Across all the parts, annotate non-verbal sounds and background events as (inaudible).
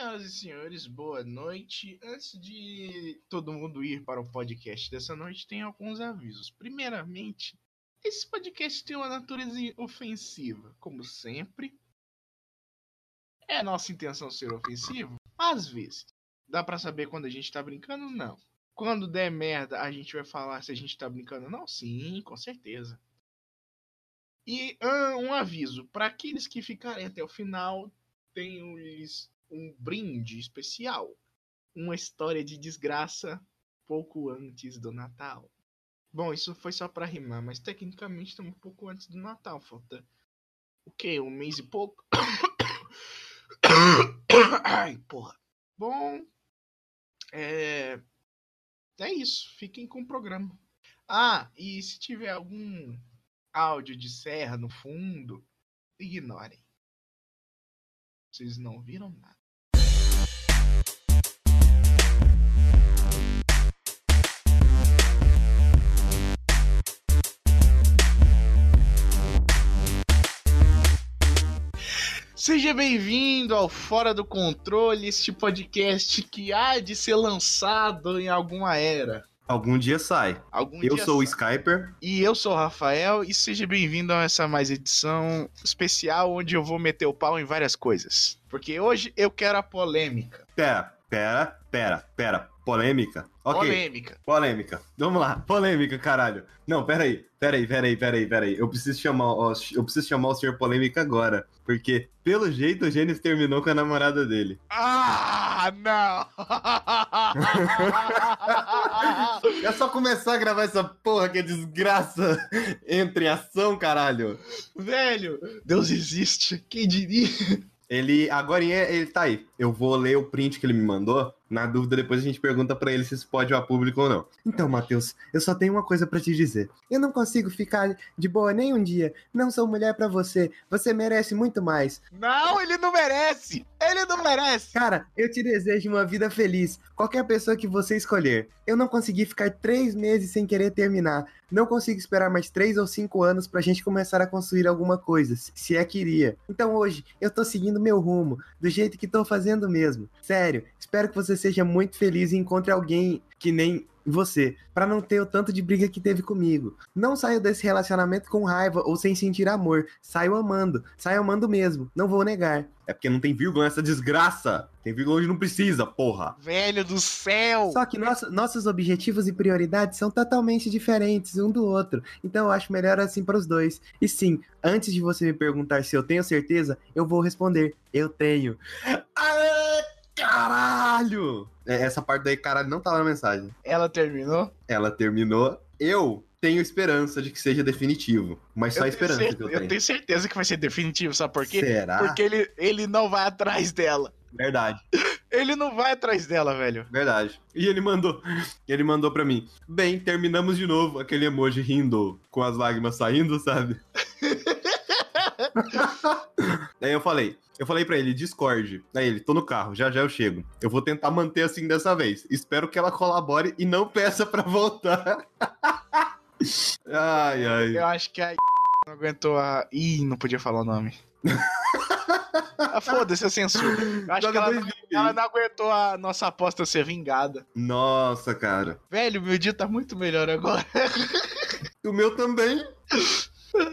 Senhoras e senhores, boa noite. Antes de todo mundo ir para o podcast dessa noite, tem alguns avisos. Primeiramente, esse podcast tem uma natureza ofensiva, como sempre. É nossa intenção ser ofensivo? Às vezes. Dá para saber quando a gente tá brincando? Não. Quando der merda, a gente vai falar se a gente tá brincando? Não? Sim, com certeza. E ah, um aviso: para aqueles que ficarem até o final, tenho-lhes um brinde especial. Uma história de desgraça pouco antes do Natal. Bom, isso foi só para rimar, mas tecnicamente estamos um pouco antes do Natal. Falta o quê? Um mês e pouco? (coughs) Ai, porra. Bom, é. É isso. Fiquem com o programa. Ah, e se tiver algum áudio de serra no fundo, ignorem. Vocês não viram nada. Seja bem-vindo ao Fora do Controle, este podcast que há de ser lançado em alguma era. Algum dia sai. Algum eu dia sou o sai. Skyper. E eu sou o Rafael, e seja bem-vindo a essa mais edição especial onde eu vou meter o pau em várias coisas. Porque hoje eu quero a polêmica. Pera, pera, pera, pera. Polêmica? Ok. Polêmica. Polêmica. Vamos lá. Polêmica, caralho. Não, pera aí. Pera aí, pera aí, pera aí, pera aí. Eu preciso chamar, o- eu preciso chamar o senhor polêmica agora. Porque, pelo jeito, o Gênesis terminou com a namorada dele. Ah, não! (laughs) É só começar a gravar essa porra que é desgraça entre ação, caralho. Velho, Deus existe, quem diria? Ele, agora ele tá aí. Eu vou ler o print que ele me mandou. Na dúvida, depois a gente pergunta pra ele se isso pode ir a público ou não. Então, Matheus, eu só tenho uma coisa pra te dizer. Eu não consigo ficar de boa nem um dia. Não sou mulher pra você. Você merece muito mais. Não, ele não merece! Ele não merece! Cara, eu te desejo uma vida feliz. Qualquer pessoa que você escolher. Eu não consegui ficar três meses sem querer terminar. Não consigo esperar mais três ou cinco anos pra gente começar a construir alguma coisa, se é que iria. Então hoje, eu tô seguindo meu rumo, do jeito que tô fazendo mesmo. Sério, espero que você seja muito feliz e encontre alguém que nem você, pra não ter o tanto de briga que teve comigo. Não saio desse relacionamento com raiva ou sem sentir amor. Saio amando. Saio amando mesmo. Não vou negar. É porque não tem vírgula nessa desgraça. Tem vírgula onde não precisa, porra. Velho do céu! Só que nosso- nossos objetivos e prioridades são totalmente diferentes um do outro. Então eu acho melhor assim para os dois. E sim, antes de você me perguntar se eu tenho certeza, eu vou responder: eu tenho. Aê, caralho! É, Essa parte daí, caralho, não tava na mensagem. Ela terminou? Ela terminou. Eu tenho esperança de que seja definitivo. Mas só esperança tenho cer- que eu eu tenho. tenho certeza que vai ser definitivo, sabe por quê? Será? Porque ele, ele não vai atrás dela. Verdade. (laughs) Ele não vai atrás dela, velho. Verdade. E ele mandou, ele mandou pra mim. Bem, terminamos de novo. Aquele emoji rindo com as lágrimas saindo, sabe? (laughs) Aí eu falei, eu falei pra ele, Discord. Aí ele, tô no carro, já já eu chego. Eu vou tentar manter assim dessa vez. Espero que ela colabore e não peça pra voltar. (laughs) ai, ai. Eu acho que a (laughs) não aguentou a. Ih, não podia falar o nome. (laughs) ah, Foda-se a censura. Eu acho Joga que ela, não- ela não aguentou a nossa aposta ser vingada. Nossa, cara. Velho, meu dia tá muito melhor agora. O meu também.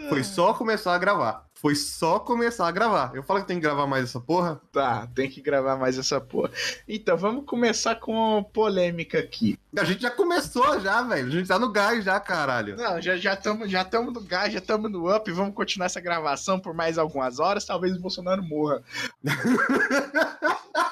Foi só começar a gravar. Foi só começar a gravar. Eu falo que tem que gravar mais essa porra. Tá, tem que gravar mais essa porra. Então, vamos começar com polêmica aqui. A gente já começou já, velho. A gente tá no gás já, caralho. Não, já já estamos já tamo no gás, já estamos no up. Vamos continuar essa gravação por mais algumas horas. Talvez o Bolsonaro morra. (laughs)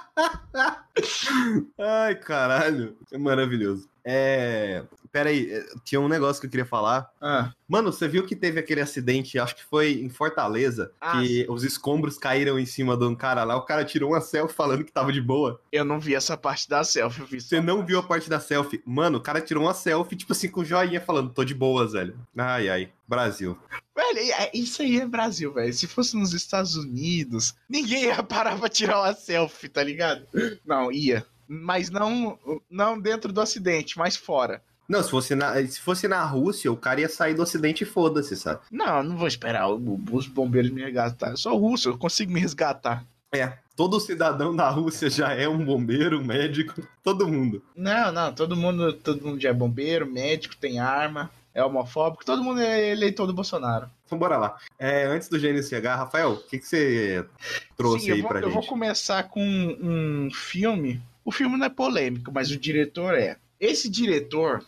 Ai, caralho. É maravilhoso. É. Pera aí, é, tinha um negócio que eu queria falar. Ah, Mano, você viu que teve aquele acidente, acho que foi em Fortaleza, Ah, que os escombros caíram em cima de um cara lá, o cara tirou uma selfie falando que tava de boa. eu não vi essa parte da selfie. Eu vi Você não viu a parte da selfie? Mano, o cara tirou uma selfie, tipo assim, com joinha falando, tô de boas, velho. Ai, ai. Brasil. Velho, é- isso aí é Brasil, velho. Se fosse nos Estados Unidos, ninguém ia (laughs) parar pra tirar uma selfie, tá ligado? Não, ia. Mas não, não dentro do acidente, mas fora. Não, se fosse, na, se fosse na Rússia, o cara ia sair do acidente e foda-se, sabe? Não, não vou esperar os bombeiros me resgatar. Eu sou russo, eu consigo me resgatar. É, Todo cidadão da Rússia já é um bombeiro, um médico, todo mundo. Não, não, todo mundo, todo mundo já é bombeiro, médico, tem arma, é homofóbico, todo mundo é eleitor do Bolsonaro. Então bora lá. É, antes do Gênesis chegar, Rafael, o que, que você trouxe Sim, aí eu vou, pra eu gente? vou começar com um filme. O filme não é polêmico, mas o diretor é. Esse diretor,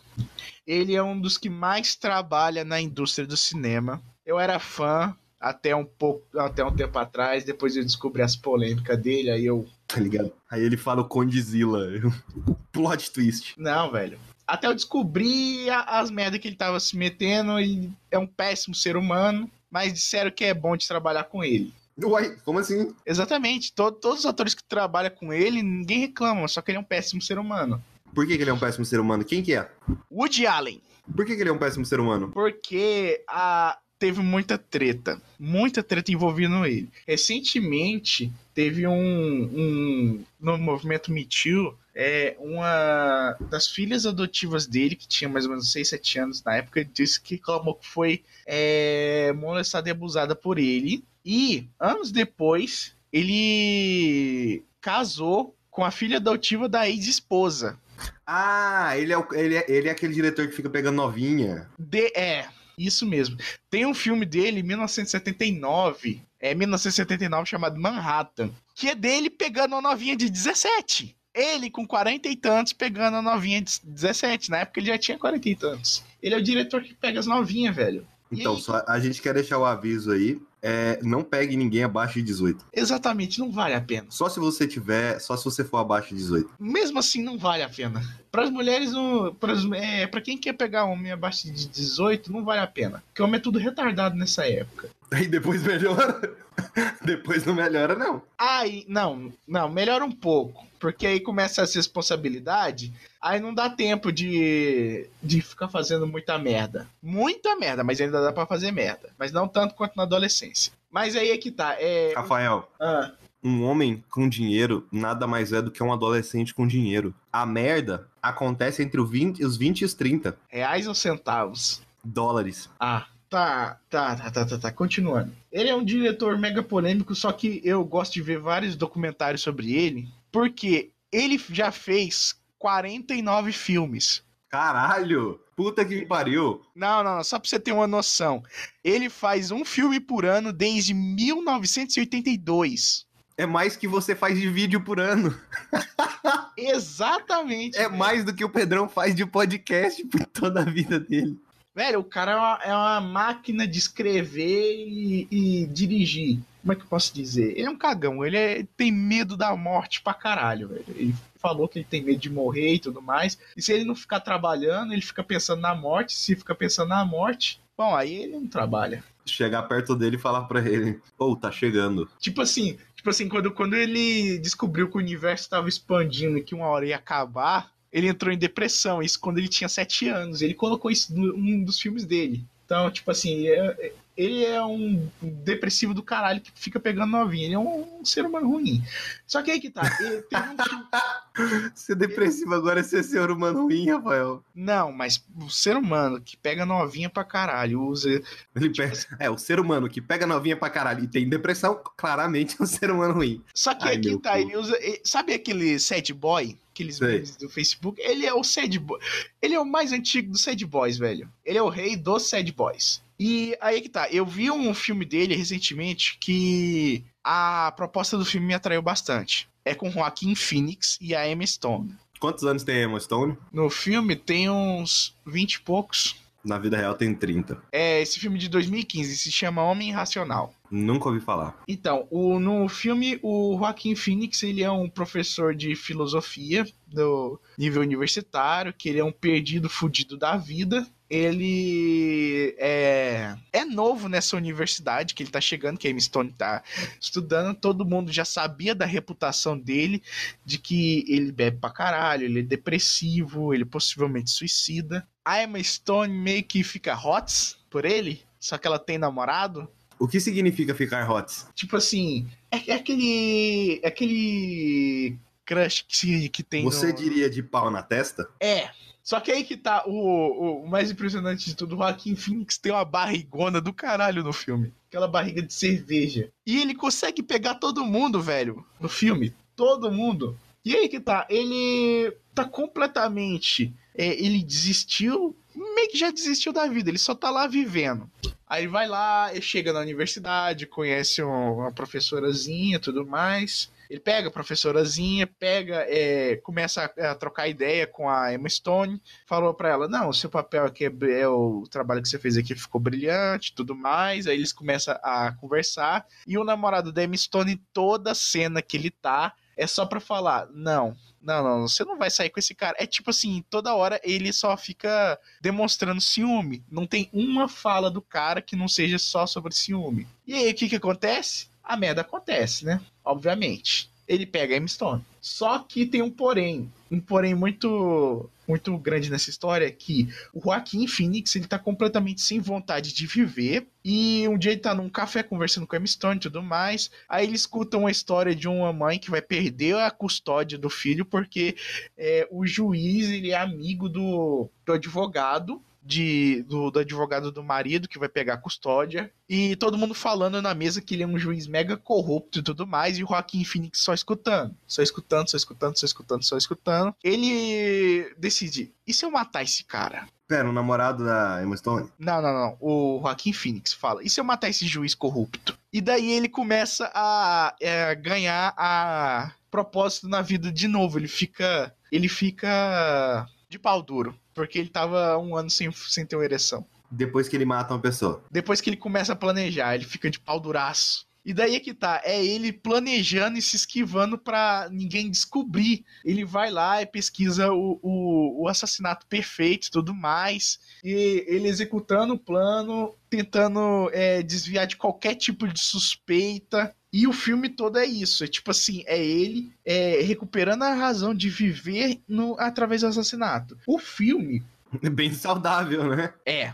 ele é um dos que mais trabalha na indústria do cinema. Eu era fã até um pouco, até um tempo atrás, depois eu descobri as polêmicas dele, aí eu Tá ligado? Aí ele fala o Condizila. (laughs) Plot twist. Não, velho. Até eu descobri a- as merdas que ele tava se metendo. Ele é um péssimo ser humano, mas disseram que é bom de trabalhar com ele. Uai, como assim? Exatamente. To- todos os atores que trabalham com ele, ninguém reclama, só que ele é um péssimo ser humano. Por que, que ele é um péssimo ser humano? Quem que é? Woody Allen. Por que, que ele é um péssimo ser humano? Porque a, teve muita treta. Muita treta envolvendo ele. Recentemente, teve um. um no movimento Me Too, é, uma das filhas adotivas dele, que tinha mais ou menos 6, 7 anos na época, disse que que foi é, molestada e abusada por ele. E, anos depois, ele casou com a filha adotiva da ex-esposa. Ah, ele é, o- ele, é, ele é aquele diretor que fica pegando novinha. De, é, isso mesmo. Tem um filme dele, 1979, é 1979, chamado Manhattan, que é dele pegando uma novinha de 17. Ele com 40 e tantos pegando a novinha de 17. Na época ele já tinha 40 e tantos. Ele é o diretor que pega as novinhas, velho. E Então, aí? só, a gente quer deixar o aviso aí. É, não pegue ninguém abaixo de 18. Exatamente, não vale a pena. Só se você tiver, só se você for abaixo de 18. Mesmo assim, não vale a pena. Para as mulheres, pras- é, quem quer pegar homem abaixo de 18, não vale a pena. Porque homem é tudo retardado nessa época. Aí depois melhora. (laughs) depois não melhora, não. Aí, não, não, melhora um pouco. Porque aí começa essa responsabilidade, aí não dá tempo de, de ficar fazendo muita merda. Muita merda, mas ainda dá pra fazer merda. Mas não tanto quanto na adolescência. Mas aí é que tá. É. Rafael, Ah, um homem com dinheiro nada mais é do que um adolescente com dinheiro. A merda acontece entre o 20 os 20 e os 30 reais ou centavos? dólares. Ah, tá, tá, tá, tá, tá, tá. Continuando. Ele é um diretor mega polêmico, só que eu gosto de ver vários documentários sobre ele, porque ele já fez 49 filmes. Caralho! Puta que pariu! Não, não, não, só pra você ter uma noção. Ele faz um filme por ano desde 1982. É mais que você faz de vídeo por ano. (laughs) Exatamente. É velho. mais do que o Pedrão faz de podcast por toda a vida dele. Velho, o cara é uma, é uma máquina de escrever e, e dirigir. Como é que eu posso dizer? Ele é um cagão, ele é- tem medo da morte pra caralho, velho. Ele falou que ele tem medo de morrer e tudo mais. E se ele não ficar trabalhando, ele fica pensando na morte. Se fica pensando na morte, bom, aí ele não trabalha. Chegar perto dele e falar pra ele: Ô, tá chegando. Tipo assim, tipo assim, quando, quando ele descobriu que o universo estava expandindo e que uma hora ia acabar, ele entrou em depressão. Isso quando ele tinha sete anos. Ele colocou isso em um dos filmes dele. Então, tipo assim, é- ele é um depressivo do caralho que fica pegando novinha. Ele é um, ser humano ruim. Só que aí que tá. Ele um (laughs) Ser depressivo agora é ser ser humano ruim, Rafael. Não, mas o ser humano que pega novinha pra caralho, usa. Ele pe- É, o ser humano que pega novinha pra caralho e tem depressão, claramente é um ser humano ruim. Só que Ai, aqui meu tá, cu. ele usa. ele- Sabe aquele sad boy? Aqueles memes do Facebook? Ele é o sad boy. Ele é o mais antigo dos sad boys, velho. Ele é o rei dos sad boys. E aí que tá, eu vi um filme dele recentemente que a proposta do filme me atraiu bastante. É com Joaquim Phoenix e a Emma Stone. Quantos anos tem a Emma Stone? No filme tem uns 20 e poucos. Na vida real tem 30. É esse filme de 2015, se chama Homem Irracional. Nunca ouvi falar. Então, o, no filme, o Joaquim Phoenix, ele é um professor de filosofia do nível universitário, que ele é um perdido fudido da vida. Ele é, é novo nessa universidade que ele tá chegando, que a Stone tá estudando. Todo mundo já sabia da reputação dele, de que ele bebe pra caralho, ele é depressivo, ele possivelmente suicida. A Emma Stone meio que fica hot por ele, só que ela tem namorado. O que significa ficar hot? Tipo assim, é, é aquele. é aquele crush que, que tem Você no... diria de pau na testa? É. Só que aí que tá o, o mais impressionante de tudo, o Joaquim Phoenix tem uma barrigona do caralho no filme. Aquela barriga de cerveja. E ele consegue pegar todo mundo, velho, no filme. Todo mundo. E aí que tá, ele tá completamente. É, ele desistiu, meio que já desistiu da vida, ele só tá lá vivendo. Aí vai lá, chega na universidade, conhece uma professorazinha tudo mais. Ele pega a professorazinha, pega, é, começa a, a, trocar ideia com a Emma Stone, falou para ela: Não, o seu papel aqui é, é, o trabalho que você fez aqui ficou brilhante tudo mais. Aí eles começam a conversar. E o namorado da Emma Stone, toda cena que ele tá, é só pra falar: Não, não, não, você não vai sair com esse cara. É tipo assim, toda hora ele só fica demonstrando ciúme. Não tem uma fala do cara que não seja só sobre ciúme. E aí, o que que acontece? A merda acontece, né? Obviamente. Ele pega a M-Stone. Só que tem um porém. Um porém muito muito grande nessa história que o Joaquim Phoenix ele tá completamente sem vontade de viver e um dia ele tá num café conversando com a M-Stone e tudo mais aí ele escuta uma história de uma mãe que vai perder a custódia do filho porque é, o juiz ele é amigo do, do advogado de, do, do, advogado do marido que vai pegar a custódia. E todo mundo falando na mesa que ele é um juiz mega corrupto e tudo mais. E o Joaquim Phoenix só escutando. Só escutando, só escutando, só escutando, só escutando. Ele decide: e se eu matar esse cara? Pera, o namorado da Emma Stone? Não, não, não. O Joaquim Phoenix fala: e se eu matar esse juiz corrupto? E daí ele começa a é, ganhar a propósito na vida de novo. Ele fica. Ele fica de pau duro. Porque ele tava um ano sem, sem ter uma ereção. Depois que ele mata uma pessoa. Depois que ele começa a planejar, ele fica de pau duraço. E daí é que tá, é ele planejando e se esquivando para ninguém descobrir. Ele vai lá e pesquisa o, o, o assassinato perfeito e tudo mais. E ele executando o plano, tentando é, desviar de qualquer tipo de suspeita. E o filme todo é isso. É tipo assim, é ele é, recuperando a razão de viver no, através do assassinato. O filme. É (laughs) bem saudável, né? É.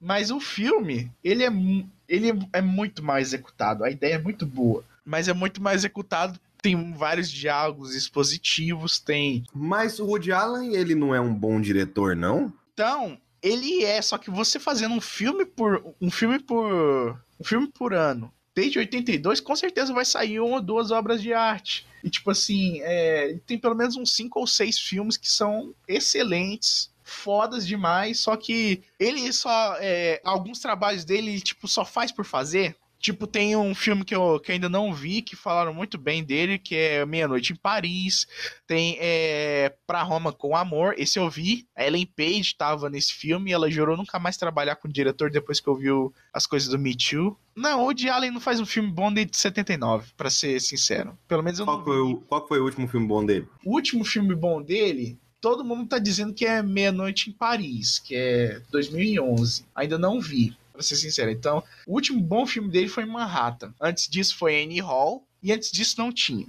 Mas o filme, ele é, ele é muito mal executado. A ideia é muito boa. Mas é muito mais executado tem vários diálogos expositivos, tem. Mas o Woody Allen, ele não é um bom diretor, não? Então, ele é, só que você fazendo um filme por um filme por um filme por ano desde 82, com certeza vai sair uma ou duas obras de arte. E, tipo assim, é, tem pelo menos uns cinco ou seis filmes que são excelentes, fodas demais, só que ele só. É, alguns trabalhos dele, tipo, só faz por fazer. Tipo, tem um filme que eu que ainda não vi, que falaram muito bem dele, que é Meia-Noite em Paris. Tem é, Pra Roma com Amor, esse eu vi. A Ellen Page estava nesse filme e ela jurou nunca mais trabalhar com o diretor depois que ouviu as coisas do Me Too. Não, o Woody Allen não faz um filme bom desde 79, para ser sincero. Pelo menos eu qual não foi vi. o, Qual foi o último filme bom dele? O último filme bom dele todo mundo tá dizendo que é Meia-Noite em Paris, que é 2011. Ainda não vi pra ser sincero. Então, o último bom filme dele foi Manhattan. Antes disso foi Annie Hall, e antes disso não tinha.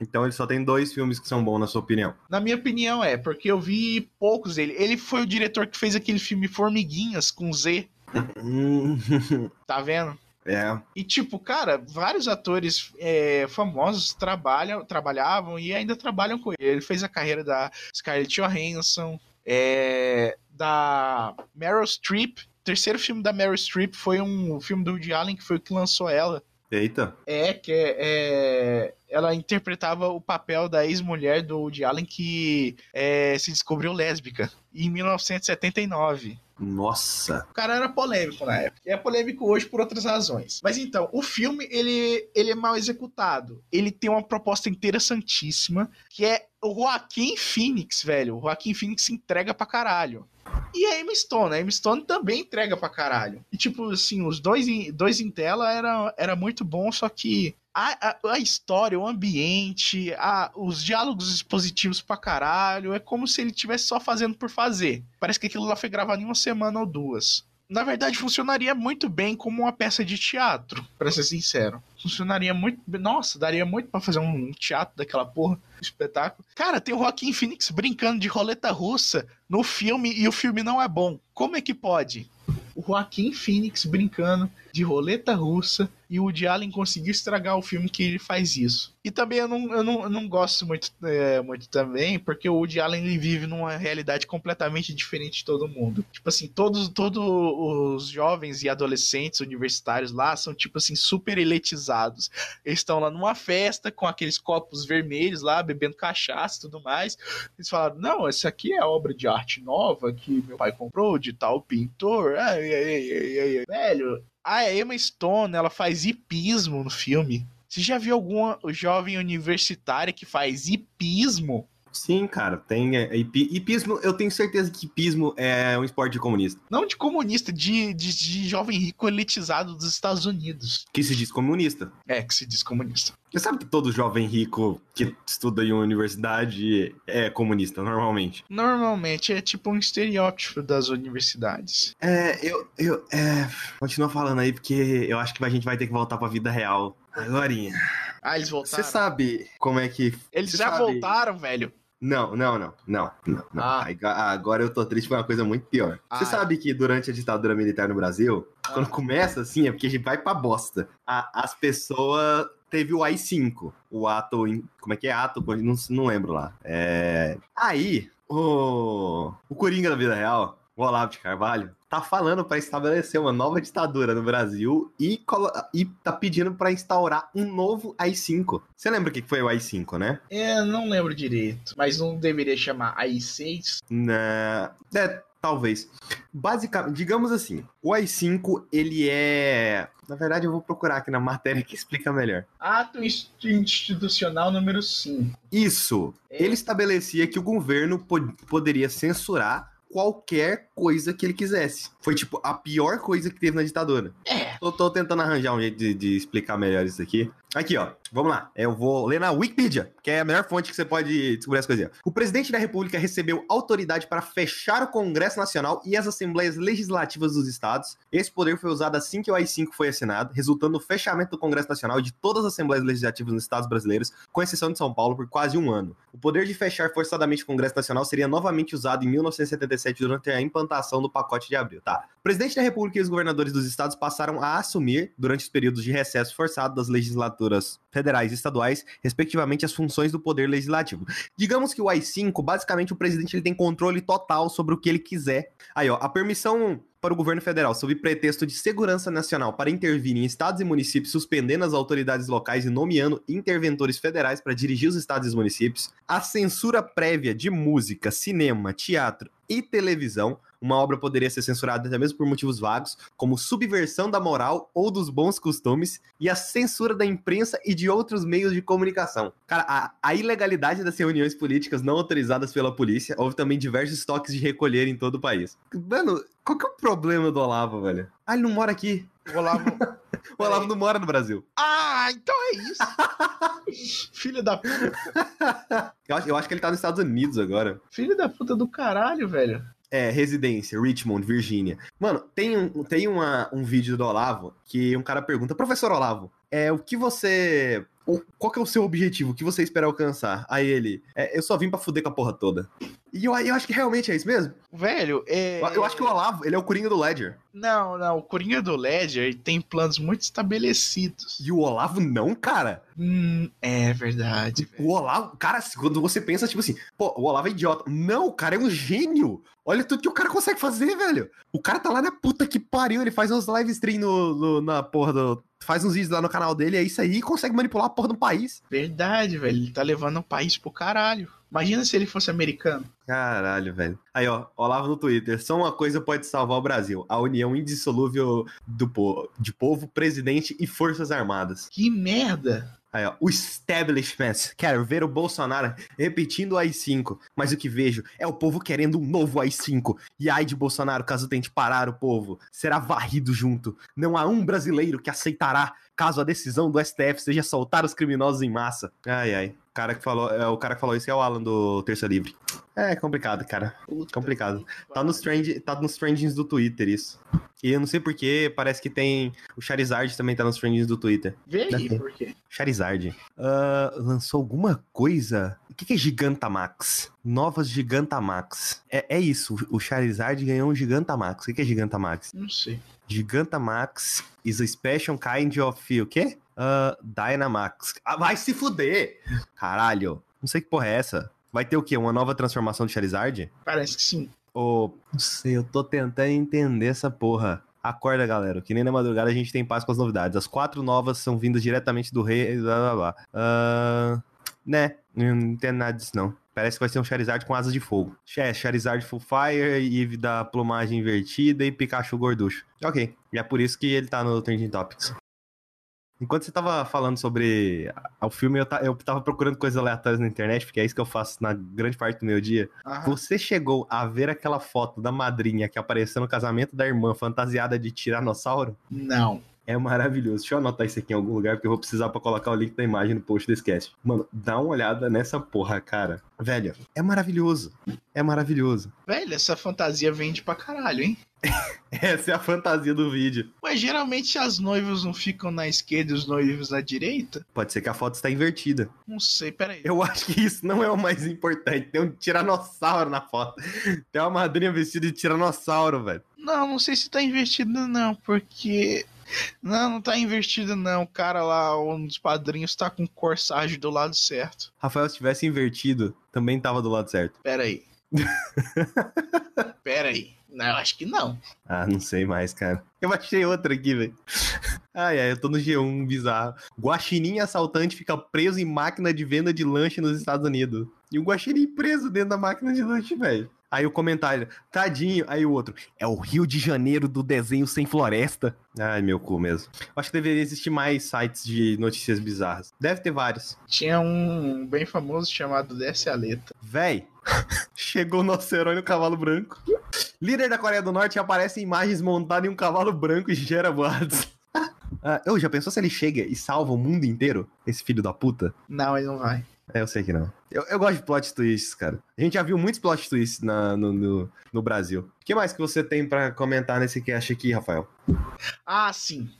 Então ele só tem dois filmes que são bons, na sua opinião. Na minha opinião, é, porque eu vi poucos dele. Ele foi o diretor que fez aquele filme Formiguinhas com Z. (laughs) tá vendo? É. E tipo, cara, vários atores é, famosos trabalham, trabalhavam e ainda trabalham com ele. Ele fez a carreira da Scarlett Johansson, é, da Meryl Streep, terceiro filme da Meryl Streep foi um filme do Woody Allen, que foi o que lançou ela. Eita. É, que é, é ela interpretava o papel da ex-mulher do Woody Allen que é, se descobriu lésbica em 1979. Nossa. O cara era polêmico na época. É polêmico hoje por outras razões. Mas então, o filme, ele, ele é mal executado. Ele tem uma proposta interessantíssima, que é o Joaquim Phoenix, velho. O Joaquim Phoenix se entrega pra caralho. E a Emma Stone, a Emma Stone também entrega pra caralho. E tipo, assim, os dois em, dois em tela era, era muito bom, só que a, a, a, história, o ambiente, a, os diálogos expositivos pra caralho, é como se ele tivesse só fazendo por fazer. Parece que aquilo lá foi gravado em uma semana ou duas. Na verdade, funcionaria muito bem como uma peça de teatro, pra ser sincero. Funcionaria muito. Nossa, daria muito para fazer um teatro daquela porra, um espetáculo. Cara, tem o Joaquim Phoenix brincando de roleta russa no filme e o filme não é bom. Como é que pode? O Joaquim Phoenix brincando de roleta russa E o Woody Allen conseguiu estragar o filme que ele faz isso. E também eu não, eu não, eu não gosto muito, é, muito também, porque o Woody Allen ele vive numa realidade completamente diferente de todo mundo. Tipo assim, todos, todos os jovens e adolescentes universitários lá são, tipo assim, super eletizados. Eles estão lá numa festa com aqueles copos vermelhos lá, bebendo cachaça e tudo mais. Eles falaram: não, essa aqui é obra de arte nova que meu pai comprou de tal pintor. Ai, ai, ai, ai, ai. Velho, a Emma Stone, ela faz hipismo no filme. Você já viu alguma jovem universitária que faz hipismo? Sim, cara, tem é, hipi- hipismo. Eu tenho certeza que hipismo é um esporte comunista. Não de comunista, de, de, de jovem rico elitizado dos Estados Unidos. Que se diz comunista. É, que se diz comunista. Você sabe que todo jovem rico que estuda em uma universidade é comunista, normalmente. Normalmente é tipo um estereótipo das universidades. É, eu. eu é, continua falando aí, porque eu acho que a gente vai ter que voltar pra vida real. Agorinha. Ah, eles voltaram. Você sabe como é que. Eles já sabe- voltaram, velho. Não, não, não, não, não. não. Ah. Aí, Agora eu tô triste por uma coisa muito pior. Você Ah. sabe que durante a ditadura militar no Brasil, quando começa assim, é porque a gente vai pra bosta. A- as pessoas. Teve o AI-5, o ato. Como é que é ato? Não, não lembro lá. É... Aí, o. O Coringa da vida real, o Olavo de Carvalho, tá falando pra estabelecer uma nova ditadura no Brasil e, e tá pedindo pra instaurar um novo AI-5. Você lembra o que foi o AI-5, né? É, não lembro direito. Mas não deveria chamar AI-6? Na... É, talvez. Basicamente, digamos assim, o AI-5, ele é... Na verdade, eu vou procurar aqui na matéria que explica melhor. Ato inst- institucional número 5. Isso, É. ele estabelecia que o governo po- poderia censurar qualquer coisa que ele quisesse. Foi, tipo, a pior coisa que teve na ditadura. É. Eu tô tentando arranjar um jeito de, de explicar melhor isso aqui. Aqui, ó. Vamos lá. Eu vou ler na Wikipedia, que é a melhor fonte que você pode descobrir as coisinhas. O presidente da República recebeu autoridade para fechar o Congresso Nacional e as Assembleias Legislativas dos Estados. Esse poder foi usado assim que o AI-5 foi assinado, resultando no fechamento do Congresso Nacional e de todas as Assembleias Legislativas nos Estados brasileiros, com exceção de São Paulo, por quase um ano. O poder de fechar forçadamente o Congresso Nacional seria novamente usado em 1977 durante a implantação do pacote de abril. Tá. O presidente da República e os governadores dos estados passaram a assumir, durante os períodos de recesso forçado das legislaturas federais e estaduais, respectivamente, as funções do poder legislativo. Digamos que o AI-5, basicamente, o presidente ele tem controle total sobre o que ele quiser. Aí, ó, a permissão para o governo federal, sob pretexto de segurança nacional, para intervir em estados e municípios, suspendendo as autoridades locais e nomeando interventores federais para dirigir os estados e os municípios, a censura prévia de música, cinema, teatro e televisão. Uma obra poderia ser censurada até mesmo por motivos vagos, como subversão da moral ou dos bons costumes, e a censura da imprensa e de outros meios de comunicação. Cara, a, a ilegalidade das reuniões políticas não autorizadas pela polícia, houve também diversos toques de recolher em todo o país. Mano, qual que é o problema do Olavo, velho? Ah, ele não mora aqui. O Olavo. (laughs) O Olavo não mora no Brasil. ah, então é isso. (laughs) Filho da puta. (laughs) Eu acho, eu acho que ele tá nos Estados Unidos agora. Filho da puta do caralho, velho. É, residência, Richmond, Virgínia. Mano, tem, um, tem uma, um vídeo do Olavo que um cara pergunta, professor Olavo, é, o que você. Qual que é o seu objetivo? O que você espera alcançar? Aí ele, "É, eu só vim pra fuder com a porra toda. E eu, eu acho que realmente é isso mesmo. Velho, é. Eu, eu acho que o Olavo, ele é o Coringa do Ledger. Não, não. O Coringa do Ledger tem planos muito estabelecidos. E o Olavo não, cara. Hum, é verdade. velho. O Olavo, cara, quando você pensa, tipo assim, pô, o Olavo é idiota. Não, o cara é um gênio. Olha tudo que o cara consegue fazer, velho. O cara tá lá na puta que pariu, ele faz uns live stream no, no- na porra do. Faz uns vídeos lá no canal dele, é isso aí, e consegue manipular a porra do país. Verdade, velho. Ele tá levando o país pro caralho. Imagina se ele fosse americano. Caralho, velho. Aí, ó, Olavo no Twitter. Só uma coisa pode salvar o Brasil: a união indissolúvel do povo, de povo, presidente e forças armadas. Que merda. Aí, ó, o establishment. Quero ver o Bolsonaro repetindo o AI-5. Mas o que vejo é o povo querendo um novo AI-5. E ai de Bolsonaro, caso tente parar o povo, será varrido junto. Não há um brasileiro que aceitará caso a decisão do STF seja soltar os criminosos em massa. Ai, ai. O cara que falou, é, o cara que falou isso é o Alan do Terça Livre. É complicado, cara. Complicado. Tá nos, trend, tá nos trendings do Twitter isso. E eu não sei porquê, parece que tem. O Charizard também tá nos trendings do Twitter. Vê aí, por quê? Charizard. Ah, lançou alguma coisa O que, que é Gigantamax? Novas Gigantamax. É, é isso, o Charizard ganhou um Gigantamax. O que, que é Gigantamax? Não sei. Gigantamax is a special kind of o quê? Uh, Dynamax. Ah, vai se fuder! Caralho. Não sei que porra é essa. Vai ter o quê? Uma nova transformação de Charizard? Parece que sim. Ou. Não sei, eu tô tentando entender essa porra. Acorda, galera, que nem na madrugada a gente tem paz com as novidades. As quatro novas são vindas diretamente do rei. Blá, blá, blá. Uh, né, não entendo nada disso não. Parece que vai ser um Charizard com asas de fogo. É, Charizard Full Fire, Eve da plumagem invertida e Pikachu gorducho. Ok, e é por isso que ele tá no Trending Topics. Enquanto você tava falando sobre o filme, eu, eu tava procurando coisas aleatórias na internet, porque é isso que eu faço na grande parte do meu dia. Aham. Você chegou a ver aquela foto da madrinha que apareceu no casamento da irmã fantasiada de tiranossauro? Não. É maravilhoso. Deixa eu anotar isso aqui em algum lugar, porque eu vou precisar pra colocar o link da imagem no post desse cast. Mano, dá uma olhada nessa porra, cara. Velho, é maravilhoso. É maravilhoso. Velho, essa fantasia vende pra caralho, hein? (laughs) Essa é a fantasia do vídeo. Mas geralmente as noivas não ficam na esquerda e os noivos na direita? Pode ser que a foto está invertida. Não sei, peraí. Eu acho que isso não é o mais importante. Tem um tiranossauro na foto. Tem uma madrinha vestida de tiranossauro, velho. Não, não sei se tá invertido não, porque... Não, não tá invertido não. O cara lá, um dos padrinhos, tá com corsagem do lado certo. Rafael, se tivesse invertido, também tava do lado certo. Peraí. (laughs) peraí. Não, eu acho que não. Ah, não sei mais, cara. Eu achei outra aqui, velho. Ai, ai, eu tô no G1, bizarro. Guaxinim assaltante fica preso em máquina de venda de lanche nos Estados Unidos. E o guaxinim preso dentro da máquina de lanche, velho. Aí o comentário, tadinho. Aí o outro, é o Rio de Janeiro do desenho sem floresta. Ai, meu cu mesmo. Acho que deveria existir mais sites de notícias bizarras. Deve ter vários. Tinha um bem famoso chamado Desce a Letra. Véi, (laughs) chegou o nosso herói no cavalo branco. Líder da Coreia do Norte aparece em imagens montado em um cavalo branco e gera boatos. (laughs) Ah, eu já pensou se ele chega e salva o mundo inteiro? Esse filho da puta? Não, ele não vai. É, eu sei que não. Eu, eu gosto de plot twists, cara. A gente já viu muitos plot twists na- no, no, no Brasil. O que mais que você tem pra comentar nesse cast aqui, Rafael? Ah, sim.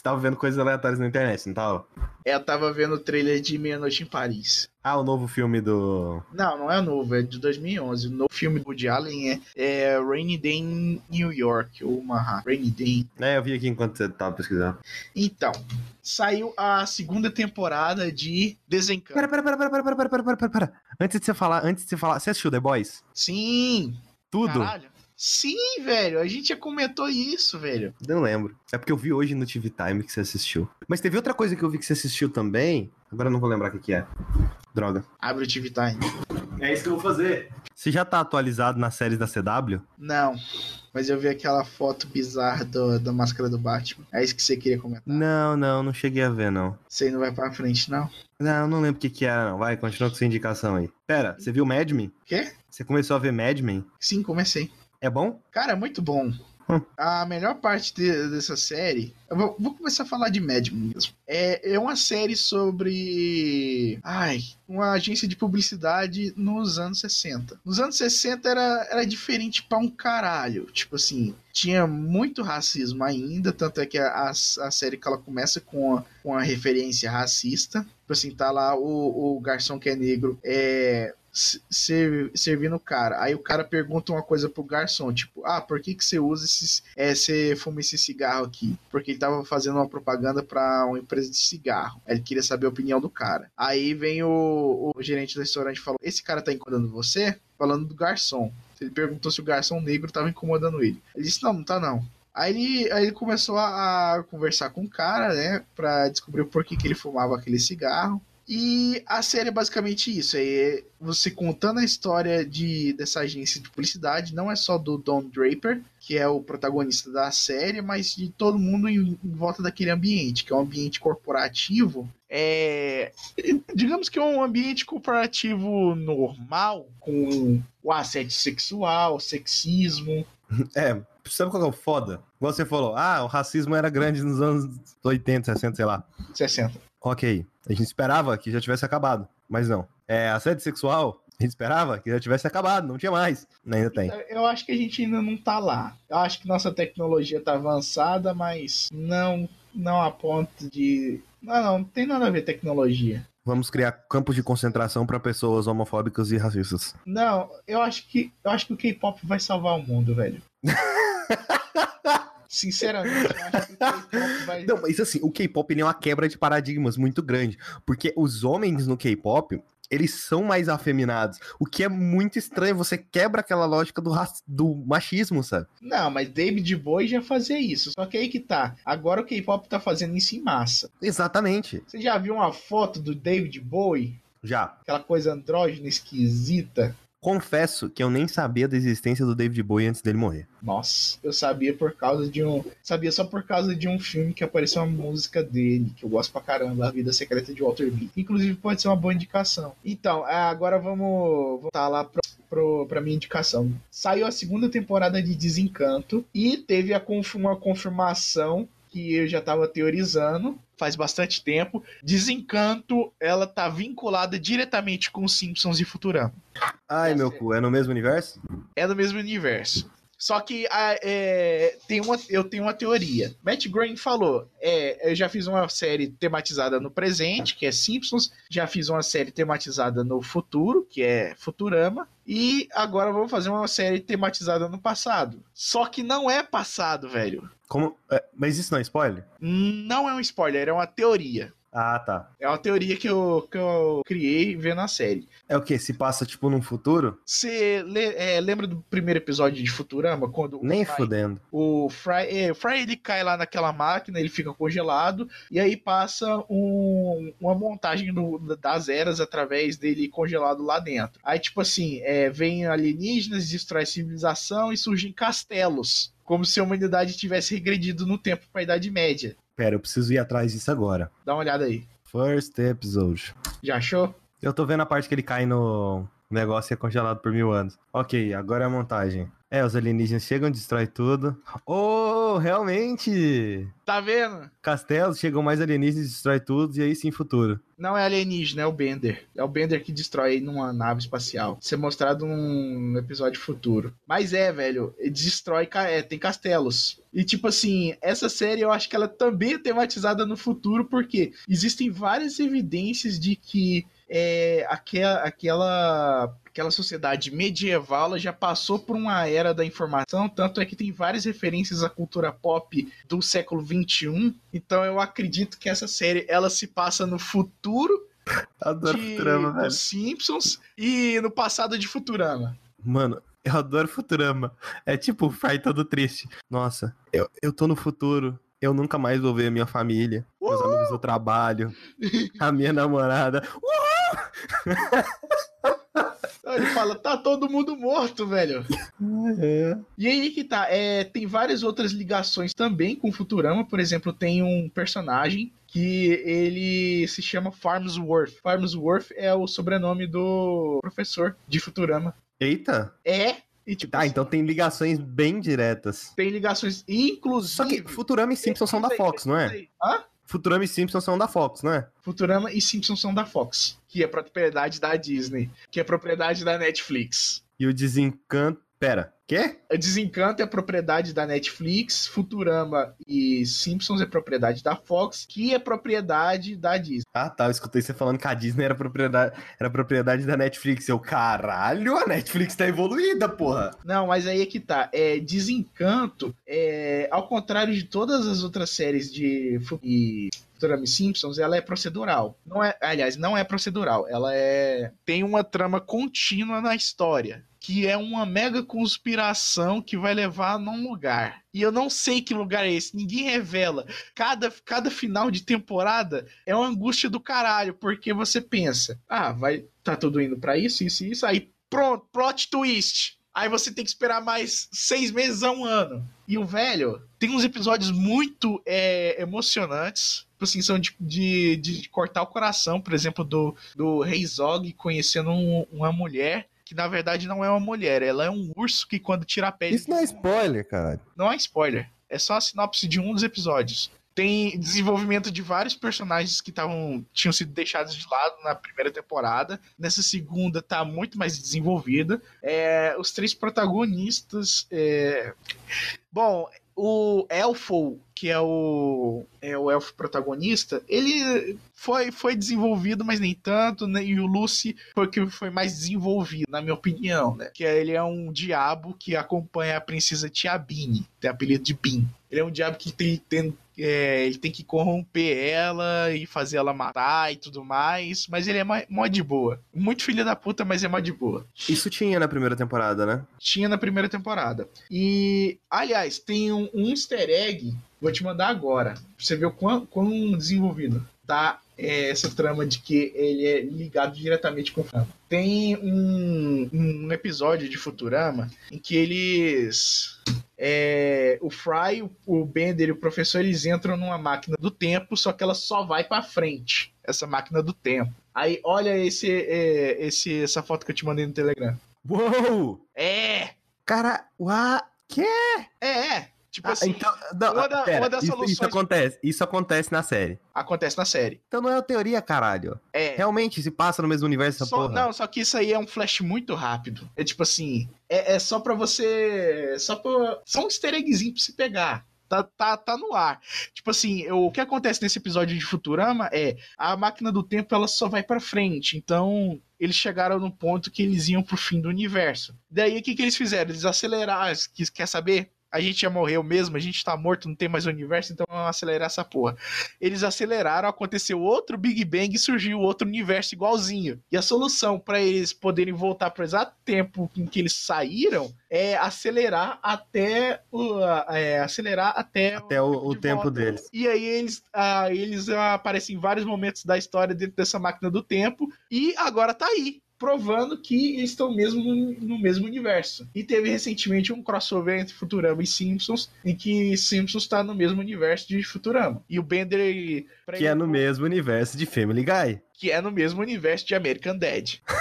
Você tava vendo coisas aleatórias na internet, não tava? Eu tava vendo o trailer de Meia Noite em Paris. Ah, o novo filme do. Não, não é novo, é de 2011. O novo filme do Woody Allen é, é Rainy Day in New York, ou Manhattan. Rainy Day. É, eu vi aqui enquanto você tava pesquisando. Então, saiu a segunda temporada de Desencanto. Pera, pera, pera, pera, pera, pera, pera, pera, pera, pera. Antes de você falar, antes de você falar, você assistiu The Boys? Sim! Tudo? Caralho. Sim, velho. A gente já comentou isso, velho. Não lembro. É porque eu vi hoje no TV Time que você assistiu. Mas teve outra coisa que eu vi que você assistiu também. Agora eu não vou lembrar o que, que é. Droga. Abre o TV Time. É isso que eu vou fazer. Você já tá atualizado nas séries da CW? Não. Mas eu vi aquela foto bizarra do- da máscara do Batman. É isso que você queria comentar. Não, não, não cheguei a ver, não. Você não vai pra frente, não? Não, não lembro o que, que era, não. Vai, continua com sua indicação aí. Pera, você viu Mad Men? Quê? Você começou a ver Mad Men? Sim, comecei. É bom? Cara, é muito bom. Hum. A melhor parte de- dessa série. Eu vou, vou começar a falar de Mad Men mesmo. É, é uma série sobre. Ai, uma agência de publicidade nos anos 60. Nos anos 60 era, era diferente pra um caralho. Tipo assim, tinha muito racismo ainda. Tanto é que a, a, a série que ela começa com a, com a referência racista. Tipo assim, tá lá o, o garçom que é negro. É ser- servindo o cara. Aí o cara pergunta uma coisa pro garçom, tipo, ah, por que que você usa esses, é, você fuma esse cigarro aqui? Porque ele tava fazendo uma propaganda pra uma empresa de cigarro. Aí Ele queria saber a opinião do cara. Aí vem o, o gerente do restaurante e falou, esse cara tá incomodando você? Falando do garçom. Ele perguntou se o garçom negro tava incomodando ele. Ele disse, não, não tá não. Aí ele, aí ele começou a, a conversar com o cara, né, pra descobrir o porquê que ele fumava aquele cigarro. E a série é basicamente isso, é você contando a história de, dessa agência de publicidade, não é só do Don Draper, que é o protagonista da série, mas de todo mundo em, em volta daquele ambiente, que é um ambiente corporativo. É, digamos que é um ambiente corporativo normal, com o assédio sexual, sexismo, (laughs) É, sabe qual é o foda? Você falou, ah, o racismo era grande nos anos 80, 60, sei lá. 60. Ok, a gente esperava que já tivesse acabado, mas não. É, assédio sexual, a gente esperava que já tivesse acabado, não tinha mais. Ainda tem. Eu acho que a gente ainda não tá lá. Eu acho que nossa tecnologia tá avançada, mas não, não a ponto de. Não, não, não tem nada a ver tecnologia. Vamos criar campos de concentração para pessoas homofóbicas e racistas. Não, eu acho que eu acho que o K-pop vai salvar o mundo, velho. (laughs) Sinceramente, eu acho que o K-pop vai. Não, mas assim, o K-pop ele é uma quebra de paradigmas muito grande. Porque os homens no K-pop, eles são mais afeminados. O que é muito estranho. Você quebra aquela lógica do, do machismo, sabe? Não, mas David Bowie já fazia isso. Só que aí que tá. Agora o K-pop tá fazendo isso em massa. Exatamente. Você já viu uma foto do David Bowie? Já. Aquela coisa andrógena esquisita. Confesso que eu nem sabia da existência do David Bowie antes dele morrer. Nossa, eu sabia por causa de um. Sabia só por causa de um filme que apareceu uma música dele, que eu gosto pra caramba, A Vida Secreta de Walter Mitty. Inclusive pode ser uma boa indicação. Então, ah, agora vamos voltar lá pro, pro, pra minha indicação. Saiu a segunda temporada de Desencanto e teve a uma confirmação que eu já tava teorizando faz bastante tempo. Desencanto, ela tá vinculada diretamente com os Simpsons e Futurama Ai, meu cu, é no mesmo universo? é do mesmo universo. Só que ah, é, tem uma, eu tenho uma teoria. Matt Groening falou: é, eu já fiz uma série tematizada no presente, que é Simpsons, já fiz uma série tematizada no futuro, que é Futurama, e agora vou fazer uma série tematizada no passado. Só que não é passado, velho. Como? é, mas isso não é spoiler? Não é um spoiler, é uma teoria. Ah, tá. É uma teoria que eu, que eu criei vendo a série. É o que? Se passa, tipo, num futuro? Você é, lembra do primeiro episódio de Futurama? Quando o Nem Fry- fudendo. O Fry, é, o Fry ele cai lá naquela máquina, ele fica congelado, e aí passa um- uma montagem do- das eras através dele congelado lá dentro. Aí, tipo assim, é, vem alienígenas, destrói a civilização e surgem castelos. Como se a humanidade tivesse regredido no tempo para a Idade Média. Pera, eu preciso ir atrás disso agora. Dá uma olhada aí. First episode. Já achou? Eu tô vendo a parte que ele cai no negócio e é congelado por mil anos. Ok, agora é a montagem. É, os alienígenas chegam, destrói tudo. Oh, realmente! Tá vendo? Castelos, chegam mais alienígenas, destrói tudo, e aí sim, futuro. Não é alienígena, é o Bender. É o Bender que destrói numa nave espacial. Isso é mostrado num episódio futuro. Mas é, velho, ele destrói, é, tem castelos. E tipo assim, essa série eu acho que ela também é tematizada no futuro, porque existem várias evidências de que é, aquela, aquela, aquela sociedade medieval já passou por uma era da informação, tanto é que tem várias referências à cultura pop do século XXI. Então eu acredito que essa série ela se passa no futuro (laughs) Adoro de Futurama, velho. Simpsons e no passado de Futurama. Mano, eu adoro Futurama. É tipo o Fry todo triste. Nossa, eu, eu tô no futuro. Eu nunca mais vou ver a minha família, meus amigos do trabalho, a minha namorada. Então (laughs) ele fala, tá todo mundo morto, velho. É. E aí que tá, é, tem várias outras ligações também com Futurama. Por exemplo, tem um personagem que ele se chama Farmsworth. Farmsworth é o sobrenome do professor de Futurama. Eita! É, e tipo, Tá, então tem ligações bem diretas. tem ligações, inclusive... Só que Futurama e Simpsons são da Fox, não é? Hã? Futurama e Simpsons são da Fox, não é? Futurama e Simpsons são da Fox, que é propriedade da Disney, que é propriedade da Netflix. E o Desencanto. Pera, quê? A Desencanto é propriedade da Netflix, Futurama e Simpsons é propriedade da Fox, que é propriedade da Disney. Ah, tá. Eu escutei você falando que a Disney era propriedade, era propriedade da Netflix. Eu, caralho, a Netflix tá evoluída, porra. Não, mas aí é que tá. É, Desencanto, é, ao contrário de todas as outras séries de e Futurama e Simpsons, ela é procedural. Não é, aliás, não é procedural. Ela é tem uma trama contínua na história, que é uma mega conspiração que vai levar num lugar. E eu não sei que lugar é esse, ninguém revela. Cada, cada final de temporada é uma angústia do caralho, porque você pensa, ah, vai tá tudo indo pra isso, isso e isso, aí pronto, plot twist. Aí você tem que esperar mais seis meses a um ano. E o velho tem uns episódios muito é, emocionantes. Tipo assim, são de, de, de cortar o coração, por exemplo, do, do Rei Zog conhecendo um- uma mulher que na verdade não é uma mulher, ela é um urso que quando tira a pele. Isso não é spoiler, cara. Não é spoiler, é só a sinopse de um dos episódios. Tem desenvolvimento de vários personagens que tavam, tinham sido deixados de lado na primeira temporada. Nessa segunda tá muito mais desenvolvida. É, os três protagonistas. é, Bom, o Elfo, que é o, é o elfo protagonista, ele foi, foi desenvolvido, mas nem tanto, né? E o Lucy foi o que foi mais desenvolvido, na minha opinião, né? Que ele é um diabo que acompanha a princesa Tiabine, tem apelido de Bin. Ele é um diabo que tem, tem é, ele tem que corromper ela e fazer ela matar e tudo mais. Mas ele é mó de boa. Muito filho da puta, mas é mó de boa. Isso tinha na primeira temporada, né? Tinha na primeira temporada. E, aliás, tem um, um easter egg. Vou te mandar agora. Pra você ver o quão, quão desenvolvido tá é, essa trama de que ele é ligado diretamente com o Futurama. Tem um, um episódio de Futurama em que eles é, o Fry, o Bender e o professor eles entram numa máquina do tempo, só que ela só vai para frente, essa máquina do tempo. Aí olha esse, é, esse essa foto que eu te mandei no Telegram. Uou! É! Cara, uau! Que? É, é. Tipo ah, assim, então, não, uma, da, pera, uma das isso, soluções. Isso acontece, isso acontece na série. Acontece na série. Então não é uma teoria, caralho. É. Realmente se passa no mesmo universo essa só, porra. Não, só que isso aí é um flash muito rápido. É tipo assim, é, é só pra você. Só pra. Só um easter eggzinho pra se pegar. Tá, tá, tá no ar. Tipo assim, eu, o que acontece nesse episódio de Futurama é a máquina do tempo ela só vai para frente. Então, eles chegaram no ponto que eles iam pro fim do universo. Daí o que, que eles fizeram? Eles aceleraram. Quer saber? A gente já morreu mesmo, a gente tá morto, não tem mais universo, então vamos acelerar essa porra. Eles aceleraram, aconteceu outro Big Bang e surgiu outro universo igualzinho. E a solução para eles poderem voltar pro exato tempo em que eles saíram é acelerar até o é, acelerar até, até o, o tempo volta. deles. E aí eles, ah, eles aparecem em vários momentos da história dentro dessa máquina do tempo e agora tá aí provando que eles estão mesmo no, no, mesmo universo. E teve recentemente um crossover entre Futurama e Simpsons, em que Simpsons está no mesmo universo de Futurama. E o Bender. Que ele... é no mesmo universo de Family Guy. Que é no mesmo universo de American Dad. (laughs)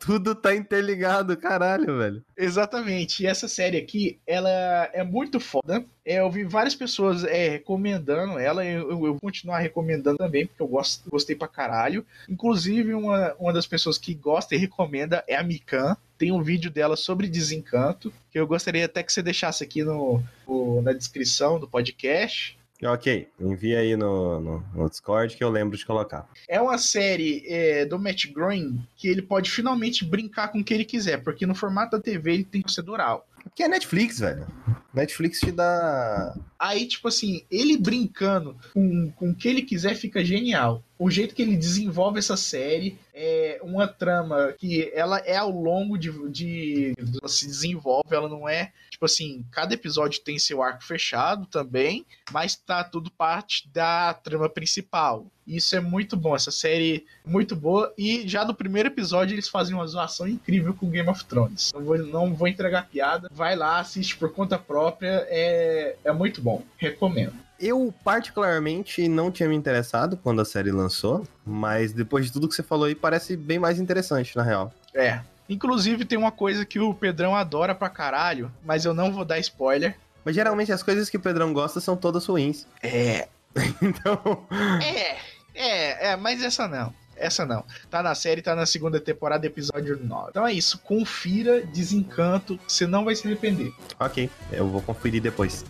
Tudo tá interligado, caralho, velho. Exatamente. E essa série aqui, ela é muito foda. É, eu vi várias pessoas é, recomendando ela. Eu, eu, vou continuar recomendando também, porque eu gosto, gostei pra caralho. Inclusive, uma, uma das pessoas que gosta e recomenda é a Mikan. Tem um vídeo dela sobre desencanto, que eu gostaria até que você deixasse aqui no, no na descrição do podcast. Ok, envia aí no, no, no, Discord que eu lembro de colocar. É uma série é, do Matt Groening que ele pode finalmente brincar com o que ele quiser, porque no formato da TV ele tem procedural. Que é Netflix, velho. Netflix te dá. Aí, tipo assim, ele brincando com, com o que ele quiser fica genial. O jeito que ele desenvolve essa série é uma trama que ela é ao longo de, de. Se desenvolve, ela não é. Tipo assim, cada episódio tem seu arco fechado também, mas tá tudo parte da trama principal. Isso é muito bom, essa série muito boa. E já no primeiro episódio eles fazem uma zoação incrível com Game of Thrones. Não vou, não vou entregar piada. Vai lá, assiste por conta própria. É, é muito bom. Recomendo. Eu, particularmente, não tinha me interessado quando a série lançou, mas depois de tudo que você falou aí, parece bem mais interessante, na real. É. Inclusive, tem uma coisa que o Pedrão adora pra caralho, mas eu não vou dar spoiler. Mas geralmente as coisas que o Pedrão gosta são todas ruins. É. (laughs) então. É. É, é, mas essa não. Essa não. Tá na série, tá na segunda temporada, episódio 9. Então é isso. Confira Desencanto, você não vai se arrepender. Ok, eu vou conferir depois.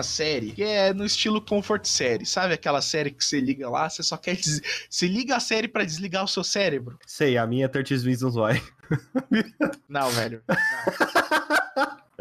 Uma série que é no estilo comfort série. Sabe aquela série que você liga lá, você só quer. Des... Você liga a série para desligar o seu cérebro? Sei, a minha é 30 Reasons Why. (laughs) Não, velho. Não.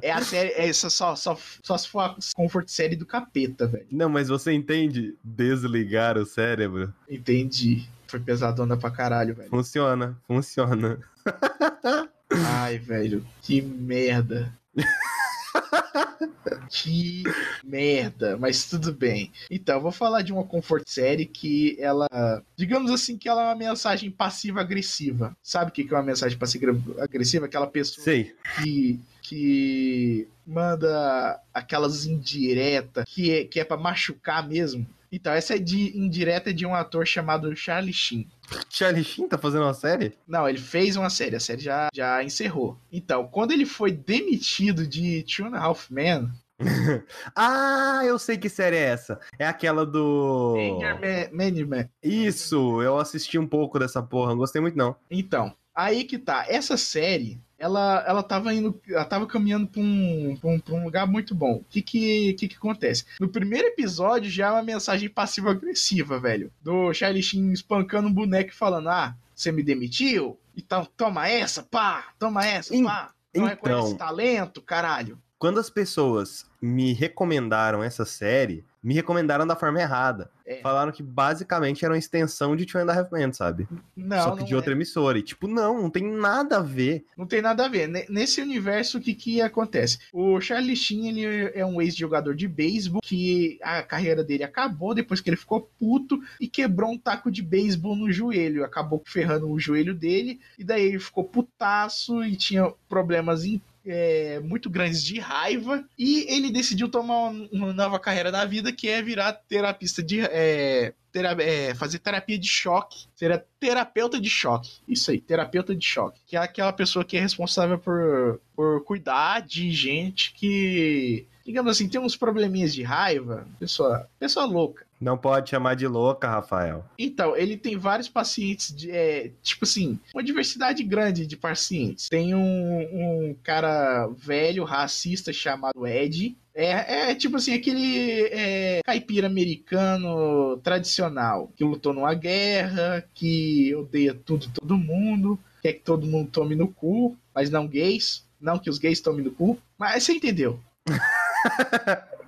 É a série. É só, só, só, só se for a comfort série do capeta, velho. Não, mas você entende desligar o cérebro? Entendi. Foi pesadona pra caralho, velho. Funciona, funciona. (laughs) Ai, velho. Que merda. (laughs) (laughs) que merda, mas tudo bem. Então, eu vou falar de uma comfort série que ela, digamos assim, que ela é uma mensagem passiva-agressiva. Sabe o que é uma mensagem passiva-agressiva? Aquela pessoa Sei. que que manda aquelas indiretas que é, que é para machucar mesmo. Então, essa é de indireta de um ator chamado Charlie Sheen. Charlie Sheen tá fazendo uma série? Não, ele fez uma série, a série já, já encerrou. Então, quando ele foi demitido de Two and a Half Men, (laughs) ah, eu sei que série é essa. É aquela do. Anger Management. Isso, eu assisti um pouco dessa porra, não gostei muito não. Então, aí que tá. Essa série, ela, ela tava indo, ela tava caminhando pra um, pra um, pra um lugar muito bom. O que que, que que acontece? No primeiro episódio já é uma mensagem passiva-agressiva, velho. Do Charlie Sheen espancando um boneco e falando, ah, você me demitiu? Então toma essa, pá, toma essa, pá. Não então, reconhece talento, caralho. Quando as pessoas me recomendaram essa série, me recomendaram da forma errada. É. Falaram que basicamente era uma extensão de Two and a Half Men, sabe? Não, Só que de outra é. emissora. E tipo, não, não tem nada a ver. Não tem nada a ver. Nesse universo, o que que acontece? O Charlie Sheen, ele é um ex-jogador de beisebol que a carreira dele acabou depois que ele ficou puto e quebrou um taco de beisebol no joelho. Acabou ferrando o joelho dele e daí ele ficou putaço e tinha problemas em é, muito grandes de raiva e ele decidiu tomar uma nova carreira na vida que é virar terapista de é, é, fazer terapia de choque, ser terapeuta de choque. Isso aí, terapeuta de choque. Que é aquela pessoa que é responsável por, por cuidar de gente que, digamos assim, tem uns probleminhas de raiva. Pessoa, pessoa louca. Não pode chamar de louca, Rafael. Então, ele tem vários pacientes, de, é, tipo assim, uma diversidade grande de pacientes. Tem um, um cara velho, racista, chamado Ed. É, é tipo assim, aquele é, caipira americano tradicional, que lutou numa guerra, que odeia tudo e todo mundo, quer que todo mundo tome no cu, mas não gays. Não que os gays tomem no cu, mas você entendeu. (laughs)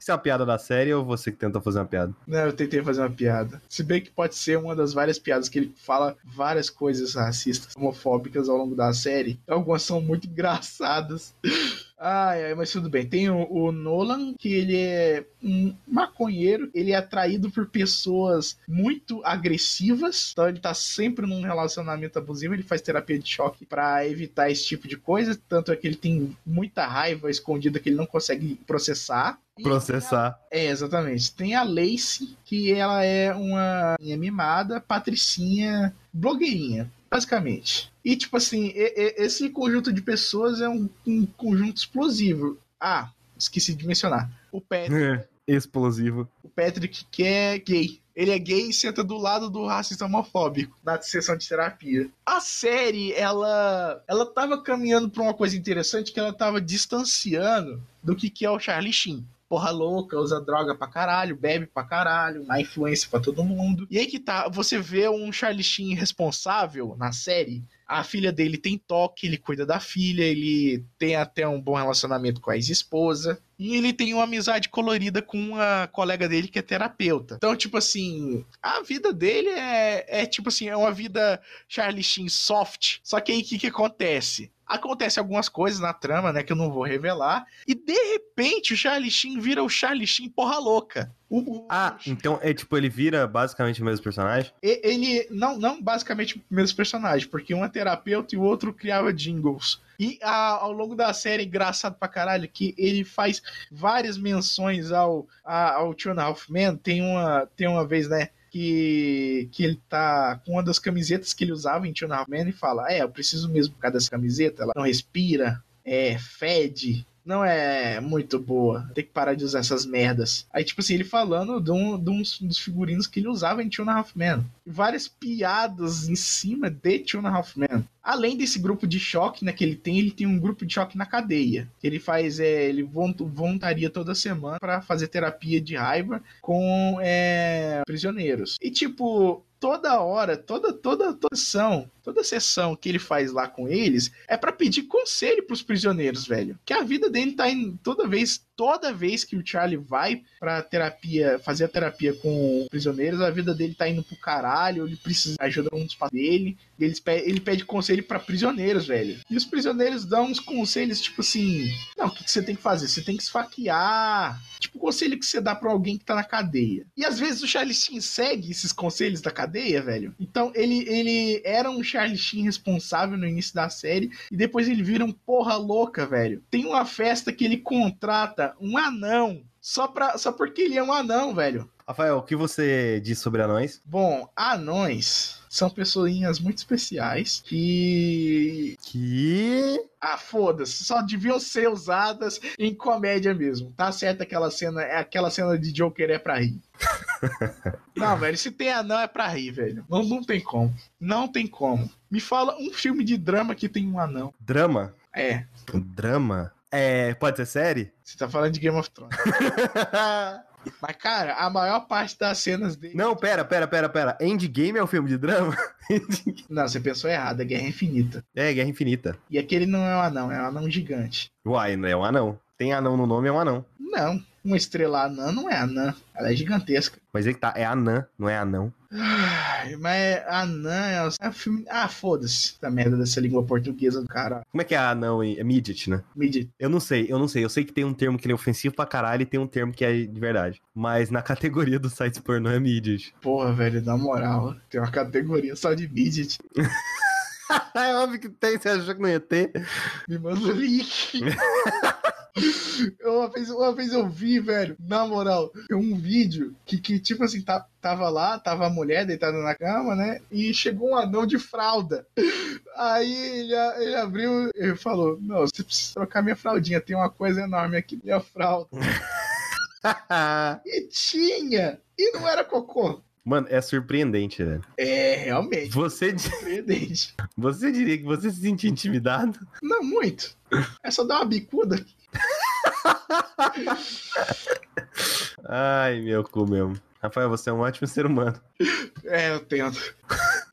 Isso é uma piada da série ou você que tenta fazer uma piada? Não, eu tentei fazer uma piada. Se bem que pode ser uma das várias piadas que ele fala várias coisas racistas, homofóbicas ao longo da série. Algumas são muito (laughs) engraçadas. Ai, ai, mas tudo bem. Tem o, o, Nolan, que ele é um maconheiro, ele é atraído por pessoas muito agressivas, então ele tá sempre num relacionamento abusivo, ele faz terapia de choque para evitar esse tipo de coisa, tanto é que ele tem muita raiva escondida que ele não consegue processar. Processar. A... É, exatamente. Tem a Lacey, que ela é uma mimada, patricinha, blogueirinha basicamente. E, tipo assim, esse conjunto de pessoas é um, um conjunto explosivo. Ah, esqueci de mencionar. O Patrick. É, explosivo. O Patrick, que é gay. Ele é gay e senta do lado do racista homofóbico na sessão de terapia. A série, ela ela tava caminhando para uma coisa interessante que ela tava distanciando do que, que é o Charlie Sheen porra louca, usa droga pra caralho, bebe pra caralho, dá influência pra todo mundo. E aí que tá, você vê um Charlie Sheen responsável na série a filha dele tem toque, ele cuida da filha, ele tem até um bom relacionamento com a ex-esposa. E ele tem uma amizade colorida com uma colega dele que é terapeuta. Então, tipo assim, a vida dele é, é tipo assim, é uma vida Charlie Sheen soft. Só que aí o que, que acontece? acontece algumas coisas na trama, né, que eu não vou revelar, e de repente o Charlie Sheen vira o Charlie Sheen porra louca. O, o, ah, então é tipo, ele vira basicamente o mesmo personagem? Ele, não, não basicamente o mesmo personagem, porque um é terapeuta e o outro criava jingles. E a, ao longo da série, engraçado pra caralho, que ele faz várias menções ao, a, ao Two and a Half Men. Tem uma, tem uma vez, né, que, que ele tá com uma das camisetas que ele usava em Tuna Man e fala: É, eu preciso mesmo por causa dessa camiseta, ela não respira, é, fede, não é muito boa. Tem que parar de usar essas merdas. Aí, tipo assim, ele falando de um, de um dos figurinos que ele usava em Two and Half Men. Várias piadas em cima de Two and Half Men. Além desse grupo de choque né, que ele tem, ele tem um grupo de choque na cadeia. Ele faz, é, ele voluntaria toda semana para fazer terapia de raiva com é, prisioneiros. E tipo, toda hora, toda toda toda sessão, toda sessão que ele faz lá com eles é para pedir conselho para os prisioneiros, velho. Que a vida dele tá em toda vez toda vez que o Charlie vai pra terapia, fazer a terapia com prisioneiros, a vida dele tá indo pro caralho, ele precisa de ajuda um dos pais dele, ele pede, ele pede conselho pra prisioneiros, velho. E os prisioneiros dão uns conselhos, tipo assim: Não, o que, que você tem que fazer? Você tem que esfaquear. Tipo, o conselho que você dá pra alguém que tá na cadeia. E às vezes o Charlie Sheen segue esses conselhos da cadeia, velho. Então ele, ele era um Charlie Sheen responsável no início da série e depois ele vira um porra louca, velho. Tem uma festa que ele contrata um anão só, pra, só porque ele é um anão, velho. Rafael, o que você diz sobre anões? Bom, anões são pessoinhas muito especiais que. Que. Ah, foda-se, só deviam ser usadas em comédia mesmo. Tá certo aquela cena, é aquela cena de Joker é pra rir. (laughs) não, velho, se tem anão é pra rir, velho. Não, não tem como. Não tem como. Me fala um filme de drama que tem um anão. Drama? É. Drama? É. Pode ser série? Você tá falando de Game of Thrones. (laughs) Mas, cara, a maior parte das cenas dele. Não, pera, pera, pera, pera. Endgame é um filme de drama? (laughs) não, você pensou errado, é Guerra Infinita. É, Guerra Infinita. E aquele não é um anão, é um anão gigante. Uai, não é um anão. Tem anão no nome, é um anão. Não, uma estrela anã não é anã. Ela é gigantesca. Mas é que tá, é anã, não é anão. Ai, mas anã é, é filme. Ah, foda-se da merda dessa língua portuguesa do cara. Como é que é anão? É midget, né? Midget. Eu não sei, eu não sei. Eu sei que tem um termo que é ofensivo pra caralho e tem um termo que é de verdade. Mas na (laughs) categoria dos sites pornô é midget. Porra, velho, na moral, tem uma categoria só de midget. (laughs) é óbvio que tem, você achou que não ia ter? Me manda o link. (laughs) uma, vez, uma vez eu vi, velho, na moral, um vídeo que, que tipo assim, tá, tava lá, tava a mulher deitada na cama, né? E chegou um anão de fralda. Aí ele, ele abriu e falou: Não, você precisa trocar minha fraldinha, tem uma coisa enorme aqui, minha fralda. (laughs) e tinha! E não era cocô. Mano, é surpreendente, velho. É, realmente. Você é surpreendente. Você diria que você se sentia intimidado? Não, muito. É só dar uma bicuda. Ai, meu cu mesmo. Rafael, você é um ótimo ser humano. É, eu tento.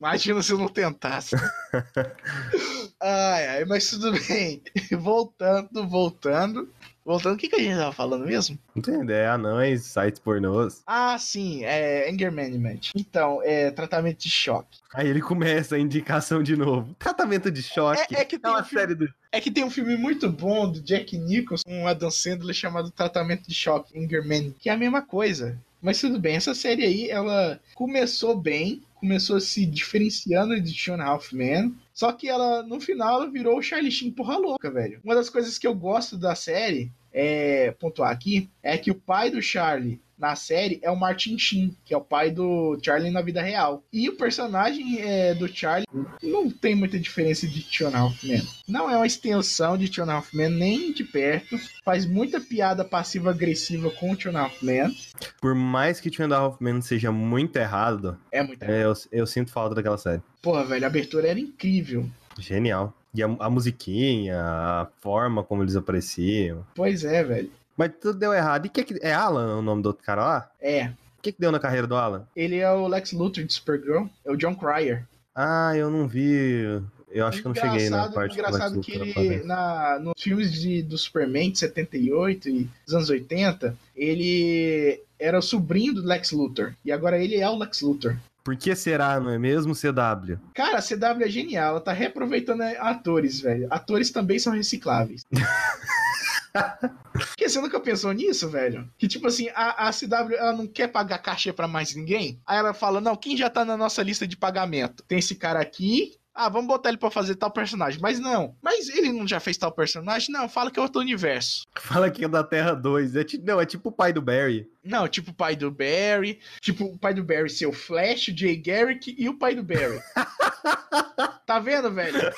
Imagina se eu não tentasse. (laughs) Ai, ai, mas tudo bem. Voltando, voltando. Voltando, o que, que a gente tava falando mesmo? Não tem ideia, anões, sites pornôs. Ah, sim, é Anger Management. Então, é tratamento de choque. Aí ele começa a indicação de novo. Tratamento de choque. É, é que tem é uma um série do... É que tem um filme muito bom do Jack Nicholson, um Adam Sandler chamado Tratamento de Choque, Anger Management, que é a mesma coisa. Mas tudo bem, essa série aí, ela começou bem, começou se diferenciando de Two Half Men, só que ela, no final, ela virou o Charlie Sheen porra louca, velho. Uma das coisas que eu gosto da série é, pontuar aqui é que o pai do Charlie na série é o Martin Sheen, que é o pai do Charlie na vida real. E o personagem é, do Charlie não tem muita diferença de Tion Halfman. Não é uma extensão de Tion Halfman nem de perto. Faz muita piada passiva-agressiva com o Tion Halfman. Por mais que Tion Halfman seja muito errado, é muito errado. É, eu, eu sinto falta daquela série. Porra, velho, a abertura era incrível. Genial. E a, a, musiquinha, a forma como eles apareciam. Pois é, velho. Mas tudo deu errado. E que, que é Alan o nome do outro cara lá? É. O que, que deu na carreira do Alan? Ele é o Lex Luthor de Supergirl. É o John Cryer. Ah, eu não vi. Eu acho que eu não cheguei na parte engraçado que ele, na, nos filmes de, do Superman de 78 e dos anos 80, ele era o sobrinho do Lex Luthor. E agora ele é o Lex Luthor. Por que será, não é mesmo, CW? Cara, a CW é genial. Ela tá reaproveitando atores, velho. Atores também são recicláveis. (laughs) Porque você nunca pensou nisso, velho? Que tipo assim, a, a CW ela não quer pagar cachê para mais ninguém. Aí ela fala: não, quem já tá na nossa lista de pagamento? Tem esse cara aqui, ah, vamos botar ele pra fazer tal personagem. Mas não. Mas ele não já fez tal personagem? Não, fala que é outro universo. (laughs) Fala que é da Terra 2. É tipo, não, é tipo o pai do Barry. Não, tipo o pai do Barry. Tipo o pai do Barry ser o Flash, o Jay Garrick e o pai do Barry. (laughs) tá vendo, velho?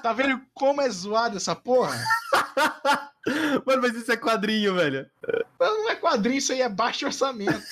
Tá vendo como é zoado essa porra? (laughs) Mano, mas isso é quadrinho, velho. Não é quadrinho, isso aí é baixo orçamento.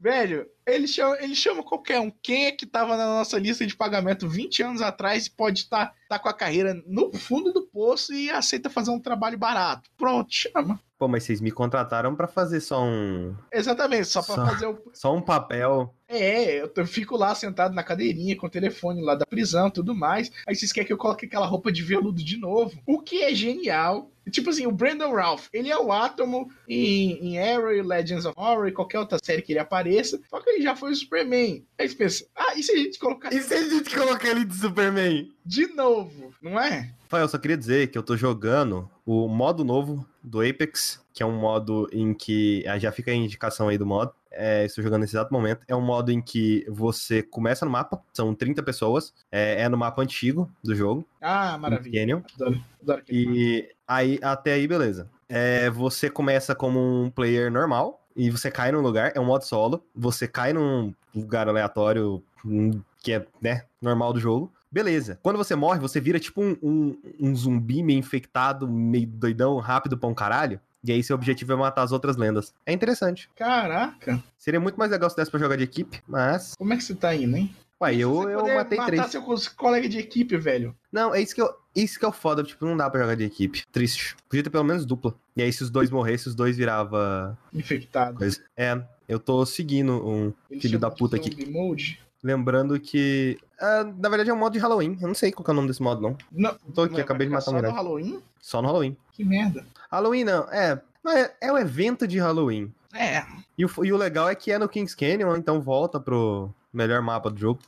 Velho, ele chama, ele chama qualquer um. Quem é que tava na nossa lista de pagamento 20 anos atrás e pode estar tá, tá com a carreira no fundo do poço e aceita fazer um trabalho barato? Pronto, chama. Pô, mas vocês me contrataram para fazer só um. Exatamente, só para fazer o. Só um papel. É, eu fico lá sentado na cadeirinha com o telefone lá da prisão tudo mais. Aí vocês querem que eu coloque aquela roupa de veludo de novo. O que é genial Tipo assim, o Brandon Ralph, ele é o átomo em, em Arrow e Legends of Horror e qualquer outra série que ele apareça, só que ele já foi o Superman. Aí você pensa, ah, e se a gente colocar E se a gente colocar ele de Superman? de novo, não é? Rafael, eu só queria dizer que eu tô jogando o modo novo do Apex, que é um modo em que. ah, Já fica a indicação aí do modo. É, estou jogando nesse exato momento. É um modo em que você começa no mapa, são 30 pessoas. É, é no mapa antigo do jogo, Ah, maravilha. Canyon. Adoro, adoro mapa. E aí, até aí, beleza. É, você começa como um player normal e você cai num lugar, é um modo solo. Você cai num lugar aleatório hum, que é, né, normal do jogo. Beleza. Quando você morre, você vira tipo um, um, um zumbi meio infectado, meio doidão, rápido pra um caralho. E aí seu objetivo é matar as outras lendas. É interessante. Caraca, Seria muito mais legal se desse pra jogar de equipe, mas. como é que você tá indo, hein? Ué, eu, eu matei matar três. seu co- colega de equipe, velho. Não, é isso que eu. Isso que é o foda, tipo, não dá pra jogar de equipe. Triste. Podia ter pelo menos dupla. E aí, se os dois morressem, os dois virava Infectado. coisa. É, eu tô seguindo um Ele filho da puta aqui. Mode. Lembrando que. ah, na verdade é um modo de Halloween. Eu não sei qual que é o nome desse modo, não. Não, Tô aqui, não é, acabei de matar um só no. Halloween? Só no Halloween. Que merda. Halloween não, é. É, é o evento de Halloween. É, E o, e o legal é que é no Kings Canyon, então volta pro melhor mapa do jogo.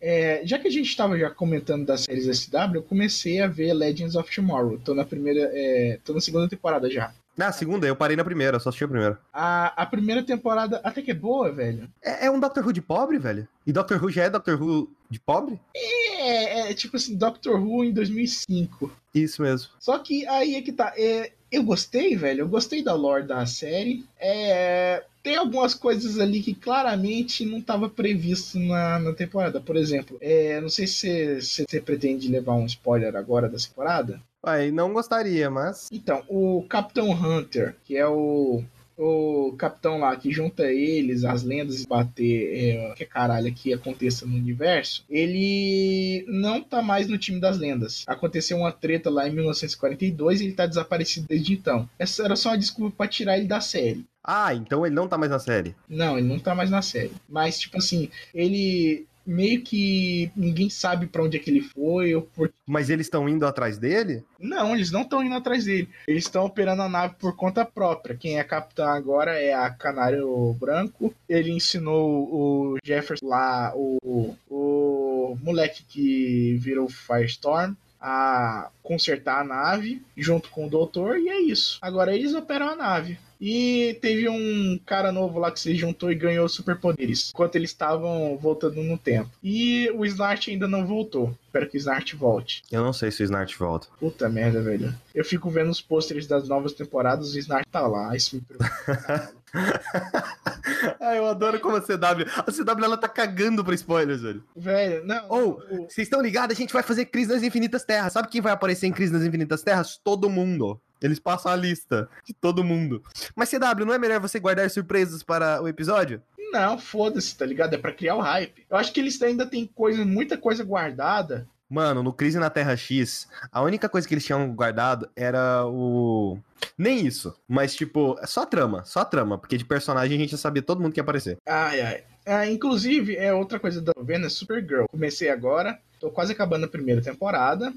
É, já que a gente estava já comentando das séries SW, eu comecei a ver Legends of Tomorrow. Tô na primeira, é, tô na segunda temporada já. Na segunda, eu parei na primeira, eu só assisti a primeira. A, a primeira temporada até que é boa, velho. É, é um Doctor Who de pobre, velho? E Doctor Who já é Doctor Who de pobre? É, é tipo assim, Doctor Who em 2005. Isso mesmo. Só que aí é que tá. é, eu gostei, velho. Eu gostei da lore da série. É, tem algumas coisas ali que claramente não estava previsto na, na temporada. Por exemplo, é, não sei se se você pretende levar um spoiler agora da temporada. Ué, não gostaria, mas. Então, o Capitão Hunter, que é o, o capitão lá que junta eles, as lendas e bater é, que caralho que aconteça no universo, ele não tá mais no time das lendas. Aconteceu uma treta lá em 1942 e ele tá desaparecido desde então. Essa era só uma desculpa pra tirar ele da série. Ah, então ele não tá mais na série. Não, ele não tá mais na série. Mas, tipo assim, ele meio que ninguém sabe pra onde é que ele foi ou por Mas eles estão indo atrás dele? Não, eles não estão indo atrás dele. Eles estão operando a nave por conta própria. Quem é capitão agora é a Canário Branco. Ele ensinou o Jefferson lá, o, o moleque que virou Firestorm, a consertar a nave junto com o doutor, e é isso. Agora eles operam a nave. E teve um cara novo lá que se juntou e ganhou superpoderes, enquanto eles estavam voltando no tempo. E o Snart ainda não voltou. Espero que o Snart volte. Eu não sei se o Snart volta. Puta merda, velho. Eu fico vendo os pôsteres das novas temporadas, o Snark tá lá. Isso me preocupa. (laughs) (laughs) ah, eu adoro como a CW. A CW ela tá cagando pra spoilers, velho. velho, não. Ou, o- vocês estão ligados? A gente vai fazer Crise nas Infinitas Terras. Sabe quem vai aparecer em Crise nas Infinitas Terras? Todo mundo. Eles passam a lista de todo mundo. Mas CW, não é melhor você guardar surpresas para o episódio? Não, foda-se, tá ligado? É pra criar o hype. Eu acho que eles ainda tem coisa, muita coisa guardada. Mano, no Crise na Terra X, a única coisa que eles tinham guardado era o. Nem isso, mas tipo, é só a trama, só a trama, porque de personagem a gente já sabia todo mundo que ia aparecer. Ai, ai. Ah, inclusive, é outra coisa da vendo é Supergirl. Comecei agora, tô quase acabando a primeira temporada.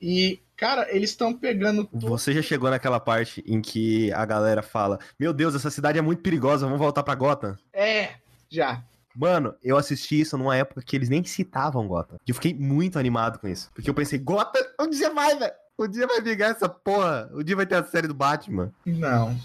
E, cara, eles estão pegando. Você já chegou naquela parte em que a galera fala: Meu Deus, essa cidade é muito perigosa, vamos voltar pra Gotham? É, já. Mano, eu assisti isso numa época que eles nem citavam Gotham. E eu fiquei muito animado com isso. Porque eu pensei, Gotham, um dia vai, velho. Um dia vai ligar essa porra. Um dia vai ter a série do Batman. Não.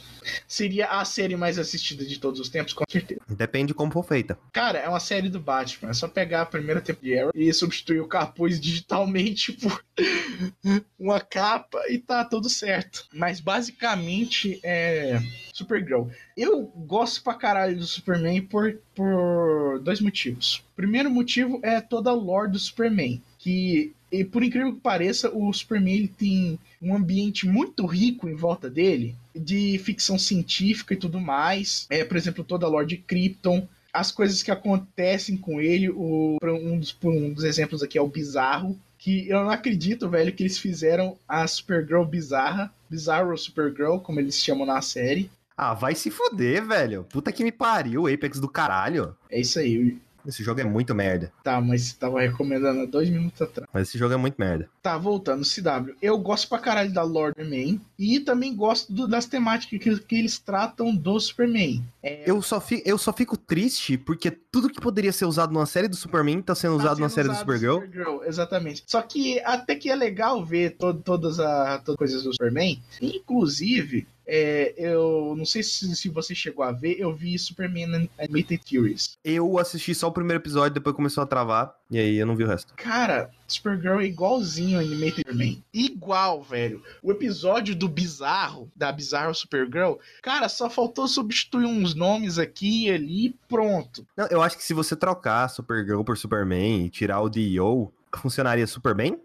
Seria a série mais assistida de todos os tempos, com certeza. Depende de como for feita. Cara, é uma série do Batman. É só pegar a primeira temporada de Arrow e substituir o capuz digitalmente por (laughs) uma capa e tá tudo certo. Mas basicamente é Supergirl. Eu gosto pra caralho do Superman por, por dois motivos. Primeiro motivo é toda a lore do Superman. Que, e por incrível que pareça, o Superman ele tem um ambiente muito rico em volta dele, de ficção científica e tudo mais. É, por exemplo, toda a lore de Krypton, as coisas que acontecem com ele. O, um, dos, um dos exemplos aqui é o Bizarro, que eu não acredito, velho, que eles fizeram a Supergirl bizarra, Bizarro Supergirl, como eles chamam na série. Ah, vai se foder, velho. Puta que me pariu, Apex do caralho. É isso aí. Esse jogo é muito merda. Tá, mas você tava recomendando há dois minutos atrás. Mas esse jogo é muito merda. Tá, voltando, CW. Eu gosto pra caralho da Lord Superman. E também gosto do- das temáticas que, que eles tratam do Superman. É, Eu só, fi- eu só fico triste porque tudo que poderia ser usado numa série do Superman tá sendo tá usado na sendo série do usado Supergirl. Supergirl, Exatamente. Só que até que é legal ver to- todas as todas as coisas do Superman. Inclusive, é, eu não sei se, se você chegou a ver, eu vi Superman Animated Series. Eu assisti só o primeiro episódio, depois começou a travar, e aí eu não vi o resto. Cara, Supergirl é igualzinho ao Animated Superman. Igual, velho. O episódio do Bizarro, da Bizarro Supergirl, cara, só faltou substituir uns nomes aqui e ali e pronto. Não, eu acho que se você trocar Supergirl por Superman e tirar o D.O., funcionaria super bem,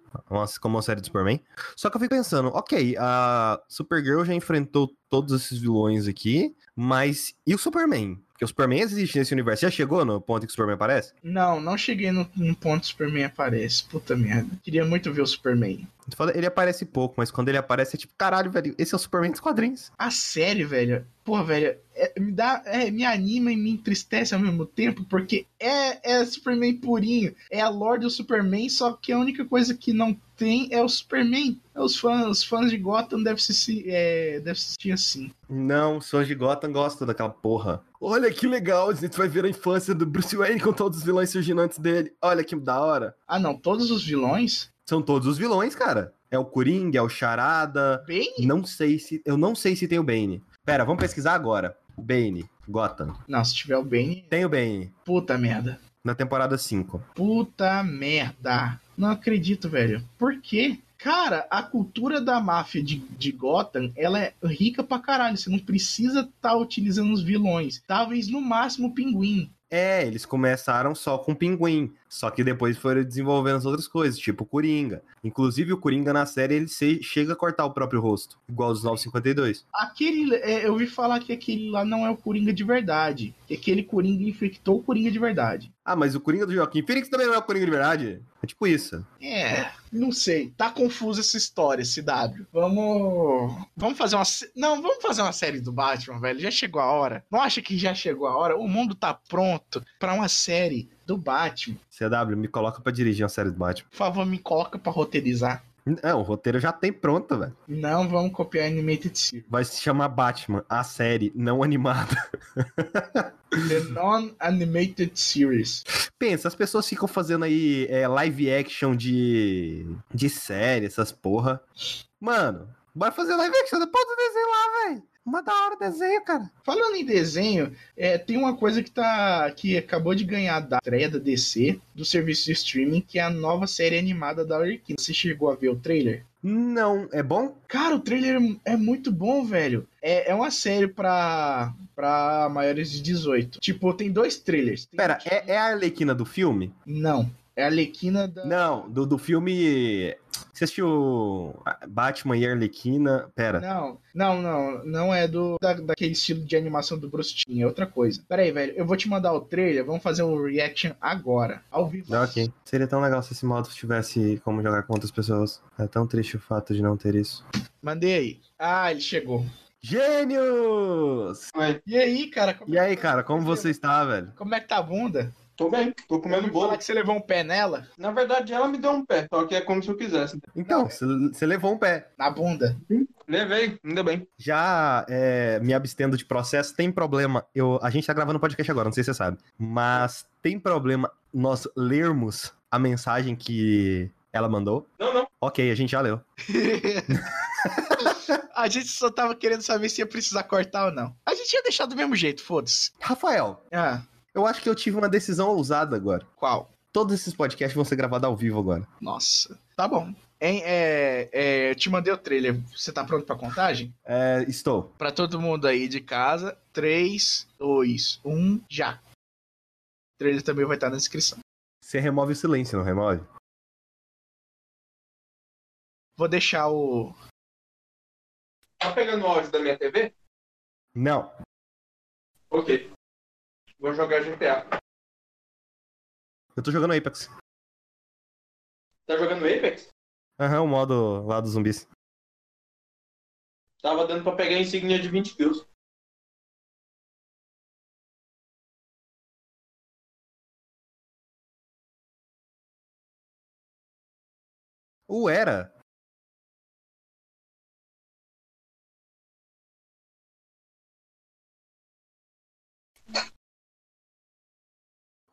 como uma série de Superman. Só que eu fico pensando, ok, a Supergirl já enfrentou todos esses vilões aqui, mas e o Superman? Porque o Superman existe nesse universo. Já chegou no ponto em que o Superman aparece? Não, não cheguei no, no ponto que o Superman aparece. Puta merda. Queria muito ver o Superman. Ele aparece pouco, mas quando ele aparece é tipo, caralho, velho, esse é o Superman dos quadrinhos. A série, velho, porra, velho, é- me dá, é, me anima e me entristece ao mesmo tempo, porque é, é Superman purinho, é a lore do Superman, só que a única coisa que não tem é o Superman. Os fãs, os fãs de Gotham devem se, é, devem se sentir assim. Não, os fãs de Gotham gostam daquela porra. Olha que legal, a gente vai ver a infância do Bruce Wayne com todos os vilões surgindo antes dele. Olha que da hora. Ah, não, todos os vilões? São todos os vilões, cara. É o Coringa, é o Charada. Bem? Não sei se. Eu não sei se tem o Bane. Pera, vamos pesquisar agora. Bane, Gotham. Não, se tiver o Bane, Tem o Bane. puta merda. Na temporada 5. Puta merda. Não acredito, velho. Por quê? Cara, a cultura da máfia de, de Gotham, ela é rica pra caralho. Você não precisa estar tá utilizando os vilões. Talvez no máximo o pinguim. É, eles começaram só com o Pinguim. Só que depois foram desenvolvendo as outras coisas, tipo o Coringa. Inclusive, o Coringa na série ele se- chega a cortar o próprio rosto, igual os 952. Aquele. é, eu ouvi falar que aquele lá não é o Coringa de verdade. Que aquele Coringa infectou o Coringa de verdade. Ah, mas o Coringa do Joaquim Phoenix também não é o Coringa de verdade? É tipo isso. É, não sei. Tá confusa essa história, CW. Vamos. Vamos fazer uma. Não, vamos fazer uma série do Batman, velho. Já chegou a hora. Não acha que já chegou a hora? O mundo tá pronto pra uma série do Batman. CW, me coloca pra dirigir uma série do Batman. Por favor, me coloca pra roteirizar. É, o roteiro já tem pronto, velho. Não vamos copiar Animated Series. Vai se chamar Batman, a série não animada. (laughs) The Non-Animated Series. Pensa, as pessoas ficam fazendo aí é, live action de, de série, essas porra. Mano, bora fazer live action porra do desenho lá, velho. Uma da hora o desenho, cara. Falando em desenho, é, tem uma coisa que tá que acabou de ganhar da estreia da DC, do serviço de streaming, que é a nova série animada da Arlequina. Você chegou a ver o trailer? Não, é bom? Cara, o trailer é muito bom, velho. É, é uma série pra, pra maiores de 18. Tipo, tem dois trailers. Tem Pera, um- é, é a Arlequina do filme? Não. É a Arlequina da. Não, do, do filme. Você assistiu Batman e Arlequina? Pera. Não, não, não. Não é do da, daquele estilo de animação do Bruce Timm, é outra coisa. Pera aí, velho. Eu vou te mandar o trailer. Vamos fazer um reaction agora. Ao vivo. Não, ok. Seria tão legal se esse modo tivesse como jogar com outras pessoas. É tão triste o fato de não ter isso. Mandei aí. Ah, ele chegou. Gênios! E aí, cara? Como, E aí, cara, como você está, velho? como é que tá a bunda? Tô bem, tô comendo bolo. falar que você levou um pé nela? Na verdade, ela me deu um pé, só que é como se eu quisesse. Então, você você levou um pé. Na bunda. Levei, ainda bem. Já é, me abstendo de processo, tem problema. Eu, a gente tá gravando podcast agora, não sei se você sabe. Mas tem problema nós lermos a mensagem que ela mandou? Não, não. Ok, a gente já leu. (laughs) a gente só tava querendo saber se ia precisar cortar ou não. A gente ia deixar do mesmo jeito, foda-se. Rafael, Ah, eu acho que eu tive uma decisão ousada agora. qual? Todos esses podcasts vão ser gravados ao vivo agora. Nossa. Tá bom. Hein, é, é, eu te mandei o trailer. Você tá pronto pra contagem? É, estou. Pra todo mundo aí de casa. 3, 2, 1, já. O trailer também vai estar na descrição. Você remove o silêncio, não remove? Vou deixar o. Tá pegando o áudio da minha TV? Não. Ok. Vou jogar GTA. Eu tô jogando Apex. Tá jogando Apex? Aham, uhum, o modo lá dos zumbis. Tava dando pra pegar a insígnia de 20 kills. O Era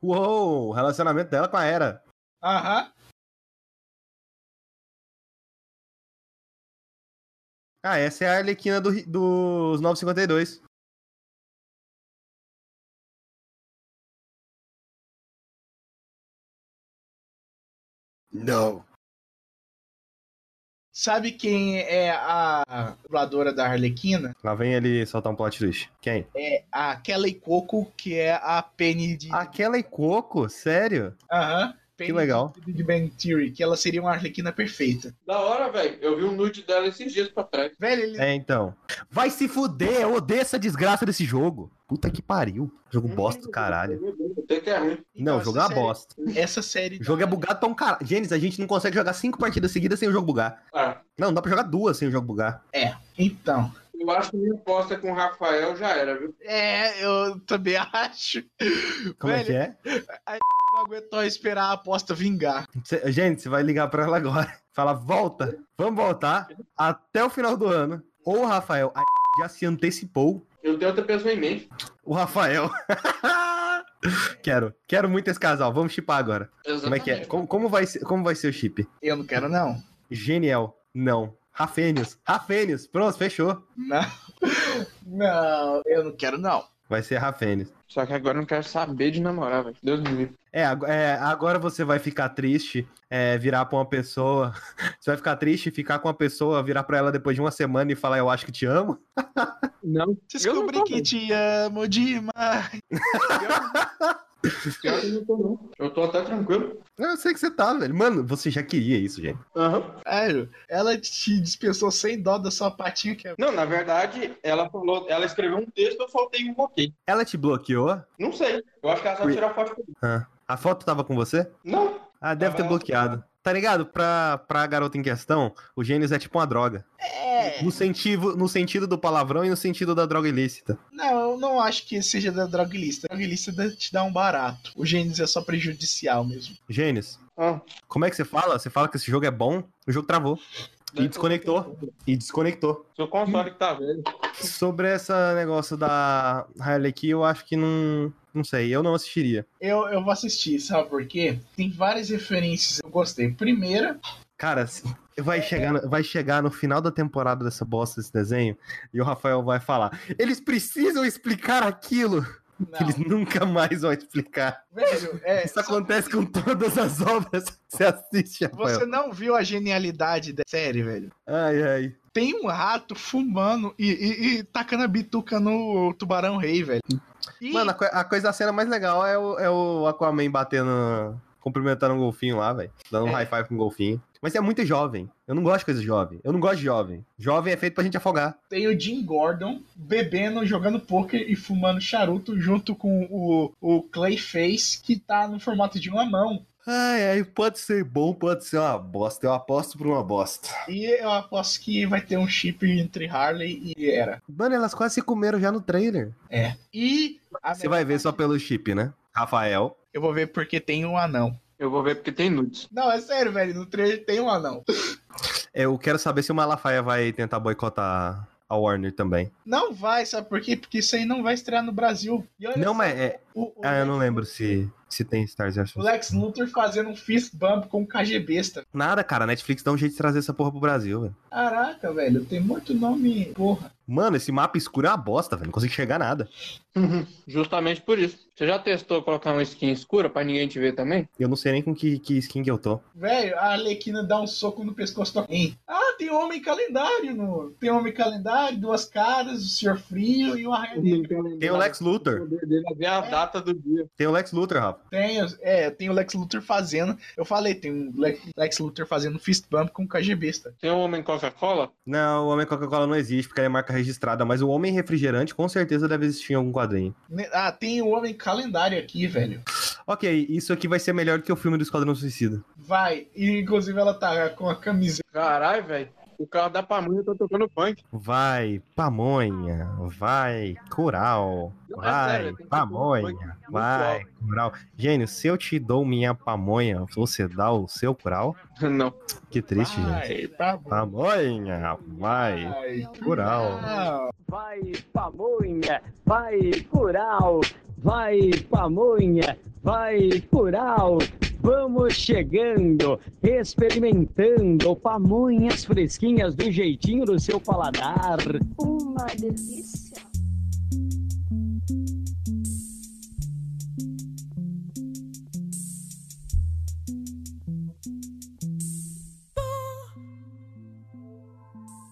Uou, o relacionamento dela com a Era. Aham. Ah, essa é a Arlequina do, dos 952. Não. Sabe quem é a dubladora da Arlequina? Lá vem ele soltar um plot twist. Quem? É a Kelly Coco, que é a Penny de. Aquela e Coco? Sério? Aham. Penny legal. de Big Bang Theory, que ela seria uma Arlequina perfeita. Da hora, velho. Eu vi um nude dela esses dias pra trás. Velho, ele. É, então. Vai se fuder, eu odeio essa desgraça desse jogo. Puta que pariu. Jogo bosta do caralho. Até que é ruim. Então, Não, jogo é bosta. Essa série. O jogo é bugado pra um caralho. Gênesis, a gente não consegue jogar cinco partidas seguidas sem o jogo bugar. Ah, Não, não dá pra jogar duas sem o jogo bugar. Então. Eu acho que minha aposta com o Rafael já era, viu? É, eu também (laughs) acho. Como é Velho, que é? (laughs) Não aguentou esperar a aposta vingar. Cê- gente, você vai ligar pra ela agora. (laughs) Fala, volta. Vamos voltar até o final do ano. Ou o Rafael a já se antecipou. Eu tenho outra pessoa em mente. O Rafael. quero. Quero muito esse casal. Vamos chipar agora. Como é que é? Como, como vai, ser, como vai ser o chip? Eu não quero, não. Genial. Não. Rafênios. Rafênios. Pronto, fechou. Não. Não, eu não quero, não. Vai ser Rafênios. Só que agora eu não quero saber de namorar, velho. Deus me livre. É, é, agora você vai ficar triste, é, virar pra uma pessoa. (laughs) Você vai ficar triste, ficar com uma pessoa, virar pra ela depois de uma semana e falar, eu acho que te amo. Não. Descobri Eu não que te amo demais. (laughs) Pior que eu não tô, não. Eu tô até tranquilo. Eu sei que você tá, velho. Mano, você já queria isso, gente. Aham. Sério, ela te dispensou sem dó da sua patinha que é. Não, na verdade, ela falou, ela escreveu um texto, eu faltei um ok. Ela te bloqueou? Não sei. Eu acho que ela só Ui. tirou foto comigo. Ah, a foto tava com você? Não. Ah, deve ter bloqueado. Tá ligado? Pra, pra garota em questão, o Gênesis é tipo uma droga. É. No sentido, no sentido do palavrão e no sentido da droga ilícita. Não, eu não acho que seja da droguilista. A droguilista dá- te dá um barato. O Gênesis é só prejudicial mesmo. Gênesis, Ah, como é que você fala? Você fala que esse jogo é bom, o jogo travou. E desconectou. E desconectou. Seu console que tá velho. Sobre esse negócio da Harley Quinn, eu acho que não. Não sei, eu não assistiria. Eu, eu vou assistir, sabe por quê? Tem várias referências que eu gostei. Primeira, Cara, vai chegar, no- vai chegar no final da temporada dessa bosta desse desenho e o Rafael vai falar: eles precisam explicar aquilo não. que eles nunca mais vão explicar. Velho, é, Isso acontece com todas as obras que você assiste, Rafael. você não viu a genialidade da série, velho? Ai, ai. Tem um rato fumando e, e- e tacando a bituca no tubarão rei, velho. E- Mano, a, a coisa da cena mais legal é o, é o Aquaman batendo. cumprimentando um golfinho lá, velho. Dando um É. high five com um golfinho. Mas é muito jovem. Eu não gosto de coisa jovem. Eu não gosto de jovem. Jovem é feito pra gente afogar. tem o Jim Gordon bebendo, jogando poker e fumando charuto junto com o, o Clayface, que tá no formato de uma mão. Ai, ai, pode ser bom, pode ser uma bosta. Eu aposto por uma bosta. E eu aposto que vai ter um chip entre Harley e Era. Mano, elas quase se comeram já no trailer. É. E. Você vai ver só pelo chip, né? Rafael. Eu vou ver porque tem um anão. Eu vou ver porque tem nudes. Não, é sério, velho. No trailer tem um anão. Eu quero saber se o Malafaia vai tentar boicotar a Warner também. Não vai, sabe por quê? Porque isso aí não vai estrear no Brasil. E olha Não, só, mas é. o, o Ah, eu não lembro se, se tem Stars vs. O Lex Luthor fazendo um fist bump com o KG besta. Nada, cara. A Netflix dá um jeito de trazer essa porra pro Brasil, velho. Caraca, velho. Tem muito nome. Porra. Mano, esse mapa escuro é uma bosta, velho. Não consigo enxergar nada. Justamente por isso. Você já testou colocar uma skin escura pra ninguém te ver também? Eu não sei nem com que, que skin que eu tô. Velho, a Arlequina dá um soco no pescoço do alguém. Ah, tem homem calendário no. Tem homem calendário, duas caras, o Senhor Frio e o Negra. Tem o Lex Luthor. O é ver a data do dia. Tem o Lex Luthor, Rafa. Tem, é, tem o Lex Luthor fazendo. Eu falei, tem um Lex, Lex Luthor fazendo fist bump com o KG besta. Tem o Homem Coca-Cola? Não, o Homem Coca-Cola não existe, porque ele é marca registrada. Mas o Homem Refrigerante com certeza deve existir em algum quadrinho. Ah, tem o homem calendário aqui, velho. Ok, isso aqui vai ser melhor do que o filme do Esquadrão Suicida. Vai. E inclusive ela tá com a camiseta. Caralho, velho. O carro da pamonha tá tocando funk. Vai, pamonha. Vai, coral. É Vai, pamonha. muito Vai, coral. Gênio, se eu te dou minha pamonha, você dá o seu coral? (laughs) Não. Que triste, gente. Vai, tá bom. Pamonha, vai. Vai, coral. Vai pamonha, vai coral, vai pamonha, vai coral. Vamos chegando, experimentando pamonhas fresquinhas do jeitinho do seu paladar. Uma delícia.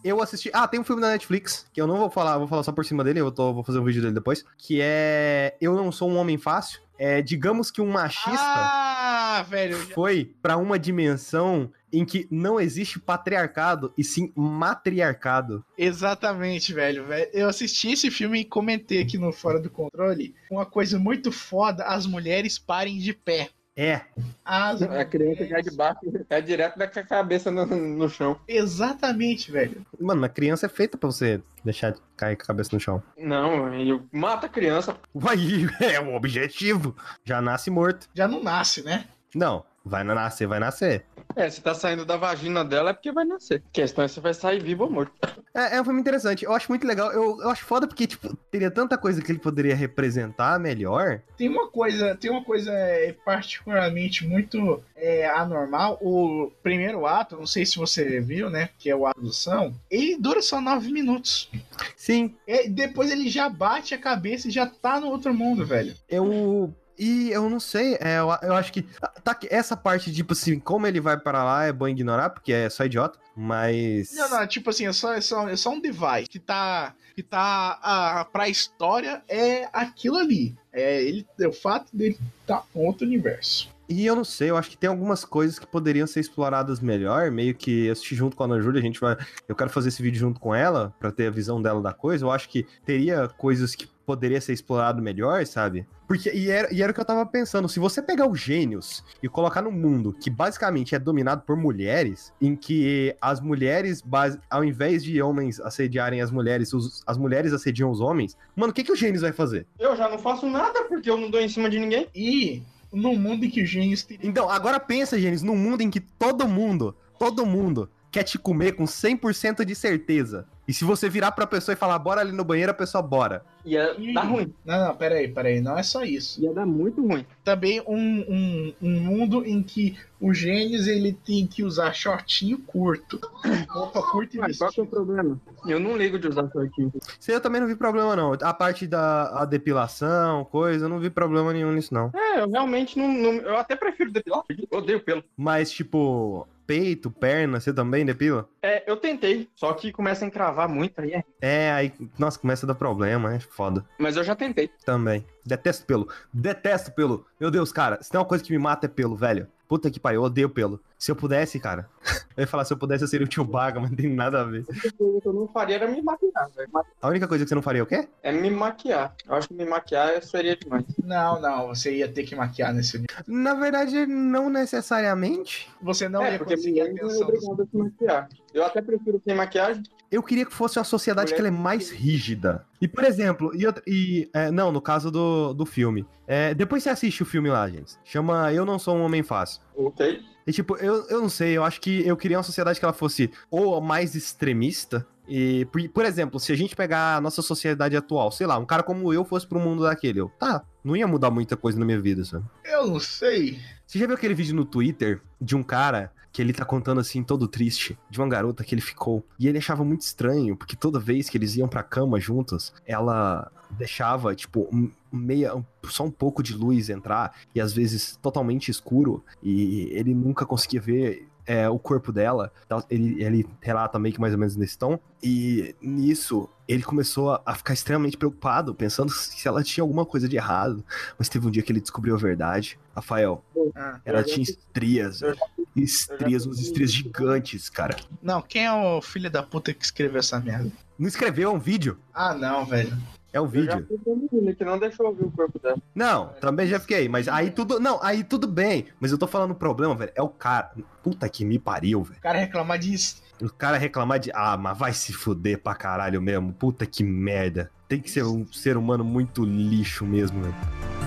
Eu assisti. Ah, tem um filme da Netflix, que eu não vou falar, vou falar só por cima dele, eu tô- vou fazer um vídeo dele depois. Que é Eu Não Sou um Homem Fácil. É, digamos que um machista Ah, velho. já- foi pra uma dimensão em que não existe patriarcado e sim matriarcado. Exatamente, velho, velho. Eu assisti esse filme e comentei aqui no Fora do Controle. Uma coisa muito foda, as mulheres parem de pé. É, As A criança cai de baixo, é direto da com a cabeça no, no chão. Exatamente, velho. mano, a criança é feita pra você deixar cair com a cabeça no chão. Não, eu mata a criança. Uai, (laughs) é o objetivo. Já nasce morto. Já não nasce, né? Não, vai nascer, vai nascer. É, se tá saindo da vagina dela é porque vai nascer. A questão é se vai sair vivo ou morto. É, é um filme interessante. Eu acho muito legal. Eu, eu acho foda porque, tipo, teria tanta coisa que ele poderia representar melhor. Tem uma coisa, tem uma coisa é, particularmente muito é, anormal. O primeiro ato, não sei se você viu, né? Que é o ato do São, ele dura só nove minutos. Sim, É, depois ele já bate a cabeça e já tá no outro mundo, velho. eu. E eu não sei, é, eu, eu acho que. Tá, que essa parte, tipo assim, como ele vai para lá é bom ignorar, porque é só idiota, mas. Não, não, tipo assim, é só, é só, é só um device que tá. Que tá. A, pra história é aquilo ali. É, ele, é o fato dele tá em outro universo. E eu não sei, eu acho que tem algumas coisas que poderiam ser exploradas melhor, meio que eu assisti junto com a Ana Júlia, a gente vai, eu quero fazer esse vídeo junto com ela pra ter a visão dela da coisa. Eu acho que teria coisas que poderia ser explorado melhor, sabe? Porque e era, e era o que eu tava pensando, se você pegar os gênios e colocar num mundo que basicamente é dominado por mulheres, em que as mulheres, base- ao invés de homens assediarem as mulheres, os- as mulheres assediam os homens, mano, o que que os gênios vai fazer? Eu já não faço nada porque eu não dou em cima de ninguém. E no mundo em que os gênios teriam. Então, agora pensa, Gênesis, num mundo em que todo mundo, todo mundo quer te comer com 100% de certeza. E se você virar pra pessoa e falar, bora ali no banheiro, a pessoa bora. Ia Ih. dar ruim. Não, não, peraí, peraí, não é só isso. Ia dar muito ruim. Também um, um, um mundo em que o gênios ele tem que usar shortinho curto. Roupa curta e Mas qual que é o vestido. problema? Eu não ligo de usar shortinho. Isso aí eu também não vi problema, não. A parte da a depilação, coisa, eu não vi problema nenhum nisso, não. É, eu realmente não, não- Eu até prefiro depilar. Eu odeio pelo. Mas, tipo, peito, perna, você também depila? É, eu tentei, só que começa a encravar muito aí. é. É, aí, nossa, começa a dar problema, é foda. Mas eu já tentei. Também. Detesto pelo. Detesto pelo. Meu Deus, cara, se tem uma coisa que me mata é pelo, velho. Puta que pariu, eu odeio pelo. Se eu pudesse, cara. (laughs) Eu ia falar, se eu pudesse, eu seria o tio Baga, mas não tem nada a ver. A única coisa que eu não faria era me maquiar, velho. A única coisa que você não faria é o quê? É me maquiar. Eu acho que me maquiar seria demais. Não, não, você ia ter que maquiar nesse universo. Na verdade, não necessariamente. Você não é, ia porque conseguir a não é atenção. dos-. Eu até prefiro sem maquiagem. Eu queria que fosse uma sociedade que ela é mais rígida. E, por exemplo, e, e, é, não, no caso do, do filme. É, depois você assiste o filme lá, gente. Chama Eu Não Sou um Homem Fácil. Ok. E tipo, eu, eu não sei, eu acho que eu queria uma sociedade que ela fosse ou mais extremista. E, por, por exemplo, se a gente pegar a nossa sociedade atual, sei lá, um cara como eu fosse pro mundo daquele, eu, tá, não ia mudar muita coisa na minha vida, sabe? Eu não sei. Você já viu aquele vídeo no Twitter de um cara que ele tá contando assim, todo triste, de uma garota que ele ficou. E ele achava muito estranho, porque toda vez que eles iam pra cama juntos, ela deixava, tipo, meia, só um pouco de luz entrar, e às vezes totalmente escuro, e ele nunca conseguia ver. É, o corpo dela, Tal, ele, ele relata meio que mais ou menos nesse tom, e nisso ele começou a, a ficar extremamente preocupado, pensando se ela tinha alguma coisa de errado, mas teve um dia que ele descobriu a verdade. Rafael, Ah. ela já tinha fiz- estrias, eu velho. Estrias, umas estrias gigantes, cara. Não, quem é o filho da puta que escreveu essa merda? Não escreveu um vídeo? Ah, não, velho. É o Eu já vídeo. menina que não deixou eu ver o corpo dela. Não, também já fiquei, mas aí tudo. Não, aí tudo bem. Mas eu tô falando o problema, velho. É o cara. Puta que me pariu, velho. O cara reclamar disso. O cara reclamar de. Ah, mas vai se fuder pra caralho mesmo. Puta que merda. Tem que ser um ser humano muito lixo mesmo, velho.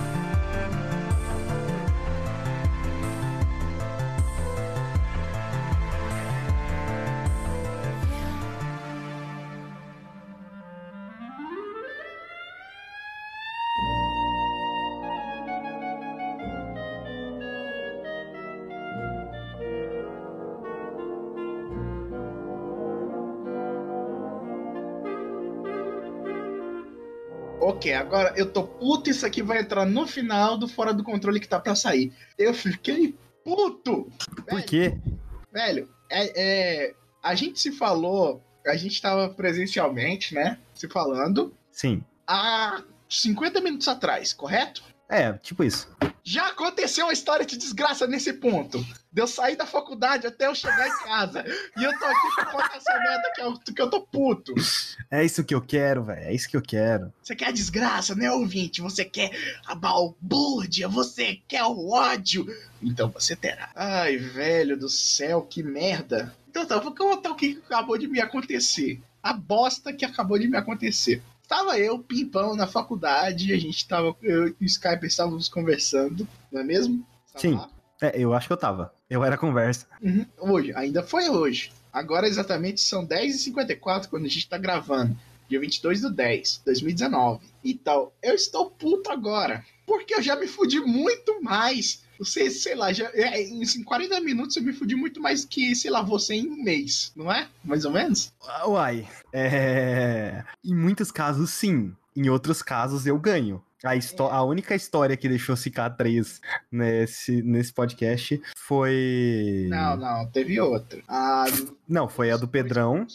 Agora eu tô puto, isso aqui vai entrar no final do Fora do Controle que tá pra sair. Eu fiquei puto! Por quê? Velho, é, é, a gente se falou, a gente tava presencialmente, né? Se falando, Sim. há 50 minutos atrás, correto? É, tipo isso. Já aconteceu uma história de desgraça nesse ponto. De eu sair da faculdade até eu chegar em casa. E eu tô aqui pra contar essa merda que eu, que eu tô puto. É isso que eu quero, velho. É isso que eu quero. Você quer a desgraça, né, ouvinte? Você quer a balbúrdia, você quer o ódio. Então você terá. Ai, velho do céu, que merda. Então tá, vou contar o que acabou de me acontecer. A bosta que acabou de me acontecer. Tava eu, pimpão, na faculdade, a gente tava, eu e o Skype estávamos conversando, não é mesmo? Tava Sim. lá. É, eu acho que eu tava. Eu era conversa. Uhum, Hoje, ainda foi hoje. Agora exatamente são 10h54 quando a gente tá gravando. Dia 22 do 10, 2019. Então, eu estou puto agora. Porque eu já me fudi muito mais. Você, sei lá, já, é, em 40 minutos eu me fudi muito mais que, sei lá, você em um mês, não é? Mais ou menos? Uai. É. Em muitos casos, sim. Em outros casos, eu ganho. A, a única história que deixou cicatriz nesse, nesse podcast foi. Não, não, teve outra. Ah, Não, foi a do Pedrão.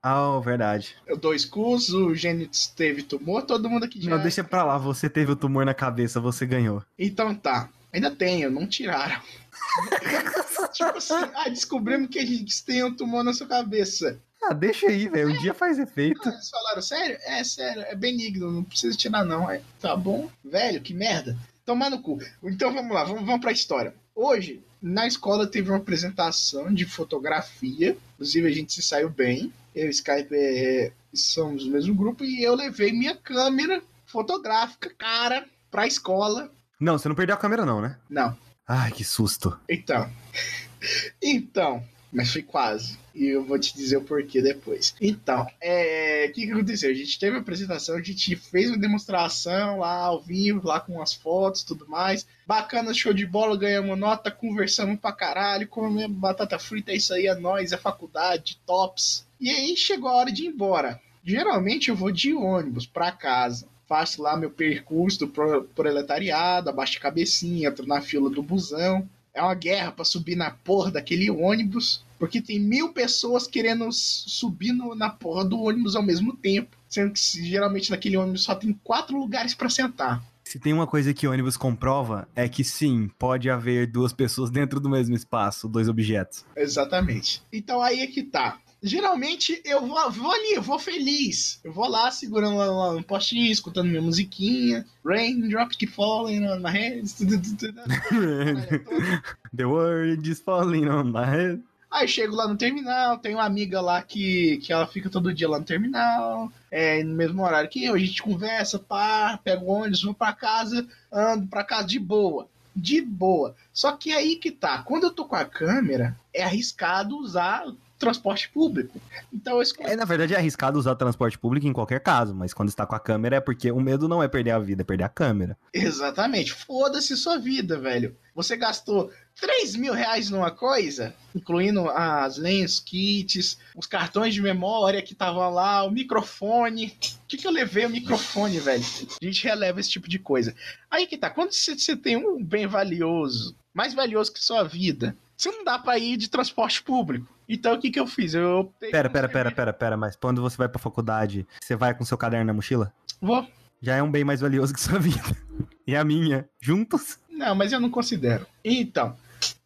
Ah, verdade. Dois cus, o Gênesis teve tumor, todo mundo aqui já. Não, deixa pra lá, você teve o tumor na cabeça, você ganhou. Então tá. Ainda tenho, não tiraram. (laughs) tipo assim, ah, descobrimos que a gente tem um tumor na sua cabeça. Ah, deixa aí, velho. Um dia faz efeito. Ah, Eles falaram, sério? É, sério, é benigno, não precisa tirar não. É, tá bom? Velho, que merda. Tomar no cu. Então vamos lá, vamos, vamos pra história. Hoje, na escola teve uma apresentação de fotografia. Inclusive, a gente se saiu bem. Eu e o Skype é, somos do mesmo grupo e eu levei minha câmera fotográfica, cara, pra escola. Não, você não perdeu a câmera, não, né? Não, Ai, que susto. Então. (laughs) Então. Mas foi quase. E eu vou te dizer o porquê depois. Então, é. O que, que aconteceu? A gente teve a apresentação, a gente fez uma demonstração lá ao vivo, lá com as fotos tudo mais. Bacana, show de bola, ganhamos nota, conversamos pra caralho, comemos batata frita, é isso aí, é nóis, é faculdade, tops. E aí chegou a hora de ir embora. Geralmente eu vou de ônibus pra casa. Faço lá meu percurso do pro- proletariado, abaixo a cabecinha, entro na fila do busão. É uma guerra pra subir na porra daquele ônibus, porque tem mil pessoas querendo subir no- na porra do ônibus ao mesmo tempo. Sendo que geralmente naquele ônibus só tem quatro lugares pra sentar. Se tem uma coisa que ônibus comprova, é que sim, pode haver duas pessoas (laughs) dentro do mesmo espaço, dois objetos. Exatamente. Então aí é que tá. Geralmente eu vou, vou ali, eu vou feliz. Eu vou lá segurando lá, no postinho, escutando minha musiquinha. Raindrops que falling on my head. tudo, tudo, tudo. Olha, todo- The word is falling on my head. Aí chego lá no terminal, tem uma amiga lá que, que ela fica todo dia lá no terminal, é, no mesmo horário que eu, a gente conversa, pá, pego ônibus, vou pra casa, ando pra casa de boa. De boa. Só que aí que tá, quando eu tô com a câmera, é arriscado usar transporte público. Então eu escolhi. É, na verdade, é arriscado usar transporte público em qualquer caso, mas quando está com a câmera é porque o medo não é perder a vida, é perder a câmera. Exatamente. Foda-se sua vida, velho. Você gastou 3 mil reais numa coisa, incluindo as lens, kits, os cartões de memória que estavam lá, o microfone. O que, que eu levei o microfone, velho? A gente releva esse tipo de coisa. Aí que tá, quando você, você tem um bem valioso, mais valioso que sua vida, você não dá pra ir de transporte público. Então o que, que eu fiz? Eu optei Pera, pera, pera, pera, pera, mas quando você vai pra faculdade, você vai com seu caderno na mochila? Vou. Já é um bem mais valioso que sua vida. (laughs) E a minha. Juntos? Não, mas eu não considero. Então,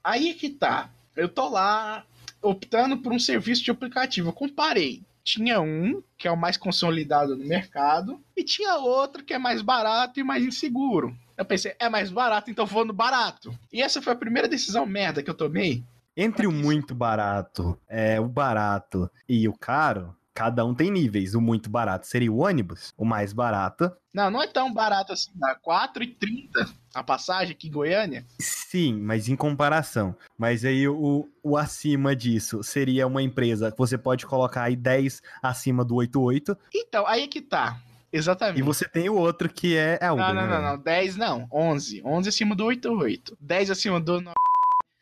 aí é que tá. Eu tô lá optando por um serviço de aplicativo. Eu comparei. Tinha um que é o mais consolidado no mercado e tinha outro que é mais barato e mais inseguro. Eu pensei, é mais barato, então vou no barato. E essa foi a primeira decisão merda que eu tomei. Entre o muito barato, é, o barato e o caro, cada um tem níveis. O muito barato seria o ônibus, o mais barato. Não, não é tão barato assim. Dá 4,30 a passagem aqui em Goiânia. Sim, mas em comparação. Mas aí o, o acima disso seria uma empresa que você pode colocar aí 10 acima do 88. Então, aí que tá. Exatamente. E você tem o outro que é a Uber. Não, não, né? não, não. 10 não. 11. 11 acima do 88. 10 acima do. no-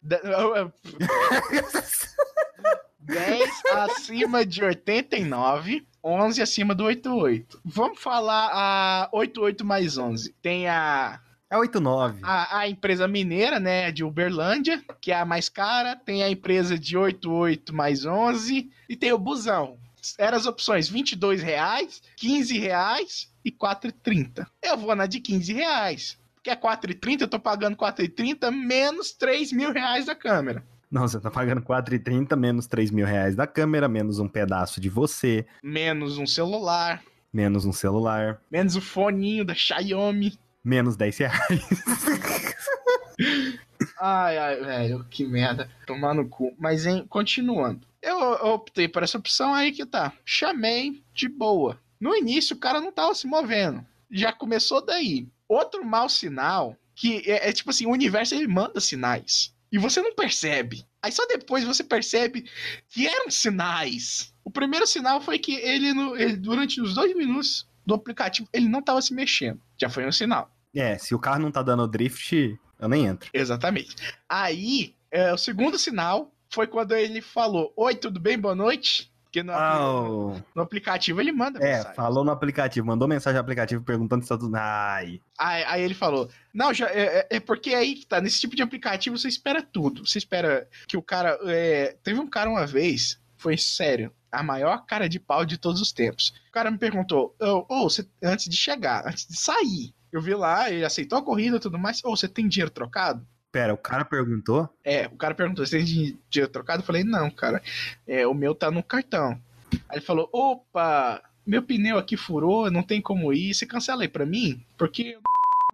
De- (laughs) 10 acima de 89. 11 acima do 88. Vamos falar a 88 mais 11. Tem a, É 89. a, a empresa mineira, né, de Uberlândia, que é a mais cara. Tem a empresa de 88 mais 11. E tem o busão. Eram as opções 22 reais, 15 reais e 4,30. Eu vou na de 15 reais. Porque é 4,30, eu tô pagando 4,30 menos 3 mil reais da câmera. Não, você tá pagando 4,30 menos 3 mil reais da câmera, menos um pedaço de você, Menos um celular, menos um celular, menos o foninho da Xiaomi. menos 10 reais. (laughs) Ai, ai, velho, que merda. Tomar no cu. Mas, hein, continuando. Eu optei por essa opção aí que tá. Chamei de boa. No início, o cara não tava se movendo. Já começou daí. Outro mau sinal, que é, é tipo assim, o universo ele manda sinais. E você não percebe. Aí só depois você percebe que eram sinais. O primeiro sinal foi que ele, no- ele, durante os dois minutos do aplicativo, ele não tava se mexendo. Já foi um sinal. É, se o carro não tá dando drift, eu nem entro. Exatamente. Aí, é, o segundo sinal foi quando ele falou: Oi, tudo bem? Boa noite. Porque no, Ah, no aplicativo ele manda É, mensagem. falou no aplicativo, mandou mensagem no aplicativo perguntando se tá tudo. Ai. Aí, aí ele falou: Não, já, é, é- é porque aí que tá. Nesse tipo de aplicativo você espera tudo. Você espera que o cara. é, teve um cara uma vez, foi sério, a maior cara de pau de todos os tempos. O cara me perguntou: Ô, ô, você, antes de chegar, antes de sair, eu vi lá, ele aceitou a corrida e tudo mais. Ô, você tem dinheiro trocado? Pera, o cara perguntou? É, o cara perguntou: tem di- dinheiro trocado? Eu falei: Não, cara, é, o meu tá no cartão. Aí ele falou: Opa, meu pneu aqui furou, não tem como ir. Você cancela aí pra mim? Porque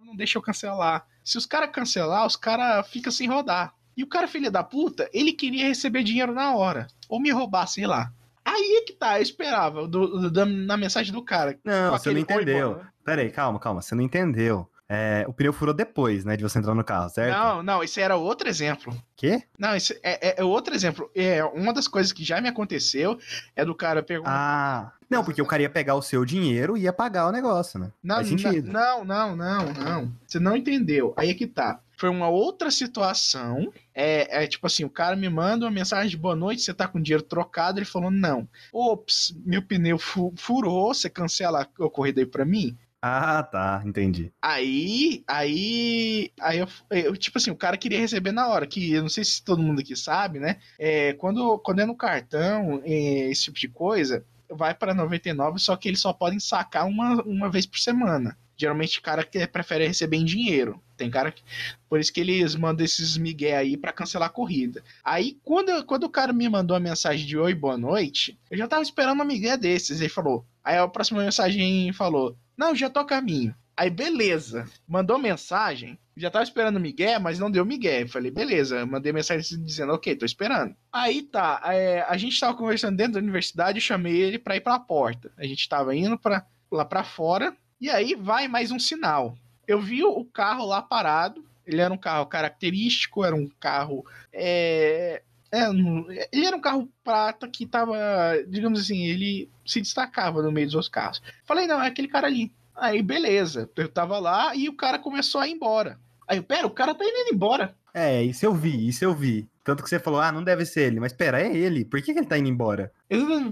não deixa eu cancelar. Se os caras cancelar, os caras ficam sem rodar. E o cara, filho da puta, ele queria receber dinheiro na hora. Ou me roubar, sei lá. Aí é que tá, eu esperava do, do- da- na mensagem do cara. Não, você não entendeu. Pera aí, calma, calma, você não entendeu. É, o pneu furou depois, né, de você entrar no carro, certo? Não, não, esse era outro exemplo. Quê? Não, esse é, é- é outro exemplo. É, uma das coisas que já me aconteceu é do cara perguntar. Ah. Não, porque o cara ia pegar o seu dinheiro e ia pagar o negócio, né? Não, Faz sentido. não, não, não, não. Você não entendeu. Aí é que tá. Foi uma outra situação. É, é tipo assim, o cara me manda uma mensagem de boa noite, você tá com dinheiro trocado, ele falou, não. Ops, meu pneu fu- furou, você cancela a corrida aí pra mim? Ah, tá, entendi. Aí, aí, aí eu, eu, tipo assim, o cara queria receber na hora, que eu não sei se todo mundo aqui sabe, né? É, quando, quando é no cartão, é, esse tipo de coisa, vai para 99, só que eles só podem sacar uma, uma vez por semana. Geralmente cara que prefere receber em dinheiro. Tem cara que. Por isso que eles mandam esses migué aí pra cancelar a corrida. Aí, quando, quando o cara me mandou a mensagem de oi, boa noite, eu já tava esperando uma migué desses. Ele falou. Aí a próxima mensagem falou: Não, já tô a caminho. Aí, beleza. Mandou mensagem. Já tava esperando o Miguel, mas não deu Miguel. Falei, beleza. Mandei mensagem dizendo, ok, tô esperando. Aí tá. é, a gente tava conversando dentro da universidade. Eu chamei ele pra ir pra porta. A gente tava indo pra, lá pra fora. E aí vai mais um sinal. Eu vi o carro lá parado. Ele era um carro característico, era um carro. É, é, ele era um carro prata que tava, digamos assim, ele se destacava no meio dos outros carros. Falei, não, é aquele cara ali. Aí, beleza. Eu tava lá e o cara começou a ir embora. Aí, eu, pera, o cara tá indo embora. É, isso eu vi, isso eu vi. Tanto que você falou, ah, não deve ser ele. Mas pera, é ele. Por que, que ele tá indo embora?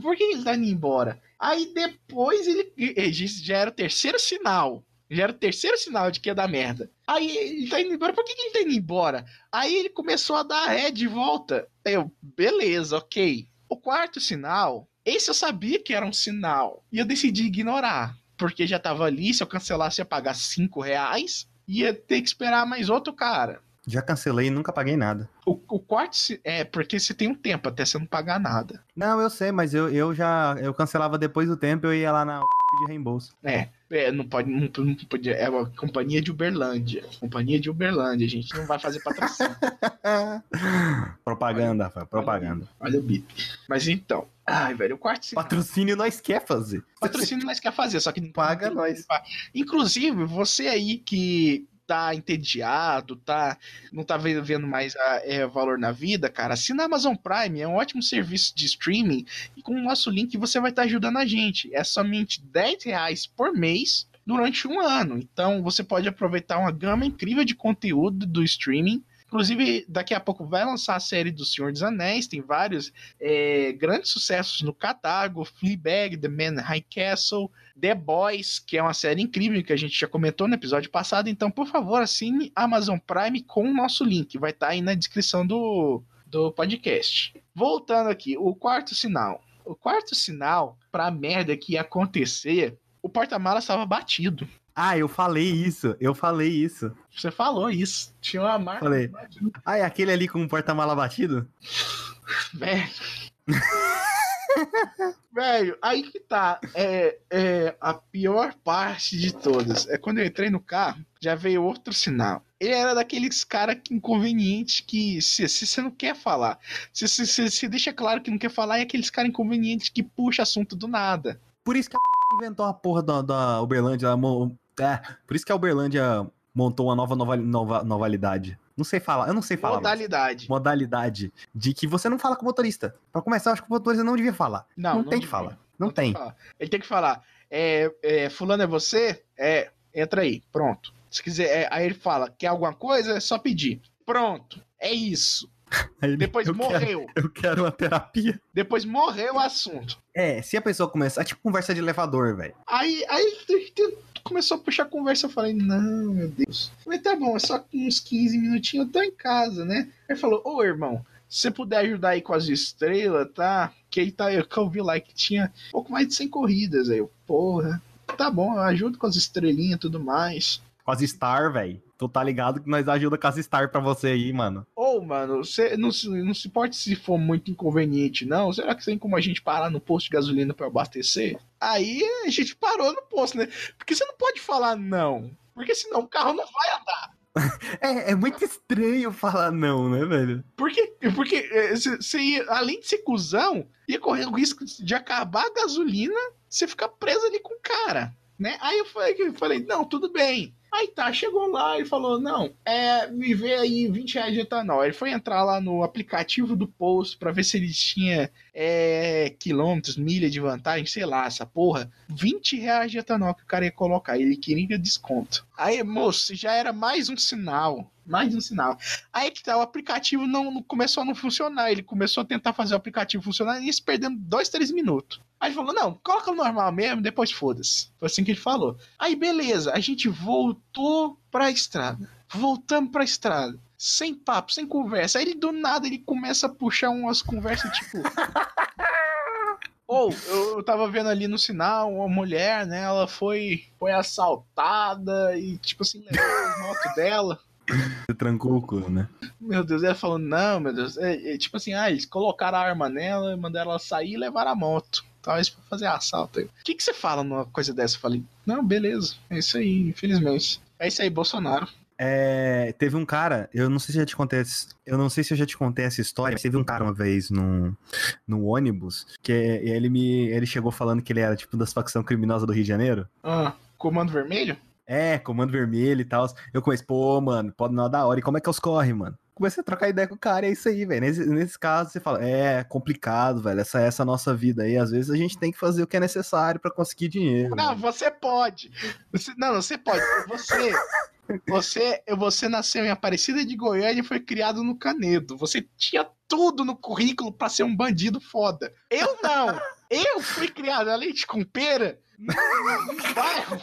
Por que ele tá indo embora? Aí depois ele. ele Já era o terceiro sinal. Já era o terceiro sinal de que ia dar merda. Aí ele tá indo embora. Por que, que ele tá indo embora? Aí ele começou a dar ré de volta. Eu, beleza, ok. O quarto sinal, esse eu sabia que era um sinal. E eu decidi ignorar. Porque já tava ali, se eu cancelasse ia pagar cinco reais. Ia ter que esperar mais outro cara. Já cancelei e nunca paguei nada. O, o si- é porque você tem um tempo até você não pagar nada. Não, eu sei, mas eu, eu já. Eu cancelava depois do tempo, eu ia lá na (laughs) de reembolso. É, é, não pode, não, não podia. É uma companhia de Uberlândia. Companhia de Uberlândia, a gente não vai fazer patrocínio. (laughs) propaganda, Rafael, propaganda. Olha o bip. Mas então, ai, velho, o quarto. Patrocínio nós quer fazer. Patrocínio nós quer fazer, só que não Paga nós. Inclusive, você aí que tá entediado, tá, não tá ve- vendo mais a- é, valor na vida, cara, assina a Amazon Prime, é um ótimo serviço de streaming e com o nosso link você vai estar ajudando a gente. É somente 10 reais por mês durante um ano. Então você pode aproveitar uma gama incrível de conteúdo do streaming. Inclusive, daqui a pouco vai lançar a série do Senhor dos Anéis, tem vários é, grandes sucessos no catálogo, Fleabag, The Man High Castle, The Boys, que é uma série incrível que a gente já comentou no episódio passado. Então, por favor, assine Amazon Prime com o nosso link. Vai estar aí na descrição do, do podcast. Voltando aqui, o quarto sinal. O quarto sinal pra merda que ia acontecer, o porta-malas estava batido. Ah, eu falei isso, eu falei isso. Você falou isso. Tinha uma marca. Falei. Ah, é aquele ali com o porta-mala batido? Velho. (laughs) Velho, aí que tá. É, é a pior parte de todas. É quando eu entrei no carro, já veio outro sinal. Ele era daqueles cara que inconvenientes que se, se você não quer falar, se você se, se deixa claro que não quer falar, é aqueles cara inconvenientes que puxa assunto do nada. Por isso que a (laughs) inventou a porra da, da Uberlândia. ela É, por isso que a Uberlândia montou uma nova, nova, nova novalidade. Não sei falar, eu não sei falar. Modalidade. Modalidade de que você não fala com o motorista. Pra começar, eu acho que o motorista não devia falar. Não, tem que falar. Não, tem. que falar. Ele tem que falar. É, é, fulano é você? É, entra aí. Pronto. Se quiser, é, aí ele fala, quer alguma coisa? É só pedir. Pronto. É isso. (laughs) Ele- Depois eu Quero, morreu. eu quero uma terapia. Depois morreu o assunto. É, se a pessoa começar. É tipo conversa de elevador, velho. Aí, aí t- t- começou a puxar conversa. Eu falei, não, meu Deus. Eu falei, tá bom, é só uns 15 minutinhos, eu tô em casa, né? Aí falou, ô irmão, se você puder ajudar aí com as estrelas, tá? Que aí tá, eu, que eu vi lá que tinha um pouco mais de 100 corridas. Aí eu, porra, tá bom, eu ajudo com as estrelinhas e tudo mais. Com as Star, velho. Tu tá ligado que nós ajuda com as Star pra você aí, mano. Ou, mano, você não, se- não se importa se for muito inconveniente, não. Será que tem como a gente parar no posto de gasolina pra abastecer? Aí a gente parou no posto, né? Porque você não pode falar não. Porque senão o carro não vai andar. (laughs) É, é muito estranho falar não, né, velho? Porque, porque você você ia, além de ser cuzão, ia correr o risco de acabar a gasolina, você ficar preso ali com o cara, né? Aí eu falei, eu falei, não, tudo bem. Aí tá, chegou lá e falou, não, é, me vê aí 20 reais de etanol. Ele foi entrar lá no aplicativo do posto pra ver se ele tinha é, quilômetros, milha de vantagem, sei lá, essa porra. 20 reais de etanol que o cara ia colocar, ele queria desconto. Aí, moço, já era mais um sinal, mais um sinal. Aí que tá, o aplicativo não, não começou a não funcionar. Ele começou a tentar fazer o aplicativo funcionar e isso perdendo dois, três minutos. Aí ele falou: não, coloca no normal mesmo, depois foda-se. Foi assim que ele falou. Aí beleza, a gente voltou pra estrada. Voltamos pra estrada. Sem papo, sem conversa. Aí ele do nada ele começa a puxar umas conversas tipo. Ou eu, eu tava vendo ali no sinal uma mulher, né? Ela foi, foi assaltada e, tipo assim, levou as motos dela. Você trancou o cu, né? Meu Deus, ela falou, não, meu Deus. É, é, tipo assim, ah, eles colocaram a arma nela, mandaram ela sair e levaram a moto. Talvez pra fazer assalto aí. O que, que você fala numa coisa dessa? Eu falei, não, beleza. É isso aí, infelizmente. É isso aí, Bolsonaro. É, teve um cara, eu não sei se eu já te contei, essa- eu não sei se eu já te contei essa história, mas teve um cara uma vez no, no ônibus que ele me, ele chegou falando que ele era tipo das facção criminosa do Rio de Janeiro. Ah, Comando Vermelho? É, comando vermelho e tal. Eu comecei, pô, mano, pode não da hora. E como é que os corre, mano? Comecei a trocar ideia com o cara, é isso aí, velho. Nesse, nesse caso, você fala, é complicado, velho. Essa essa nossa vida aí. Às vezes a gente tem que fazer o que é necessário pra conseguir dinheiro. Não, né? você pode. Você- não, você pode. Você, você, você nasceu em Aparecida de Goiânia e foi criado no Canedo. Você tinha tudo no currículo pra ser um bandido foda. Eu não. Eu fui criado a leite com pera num, bairro.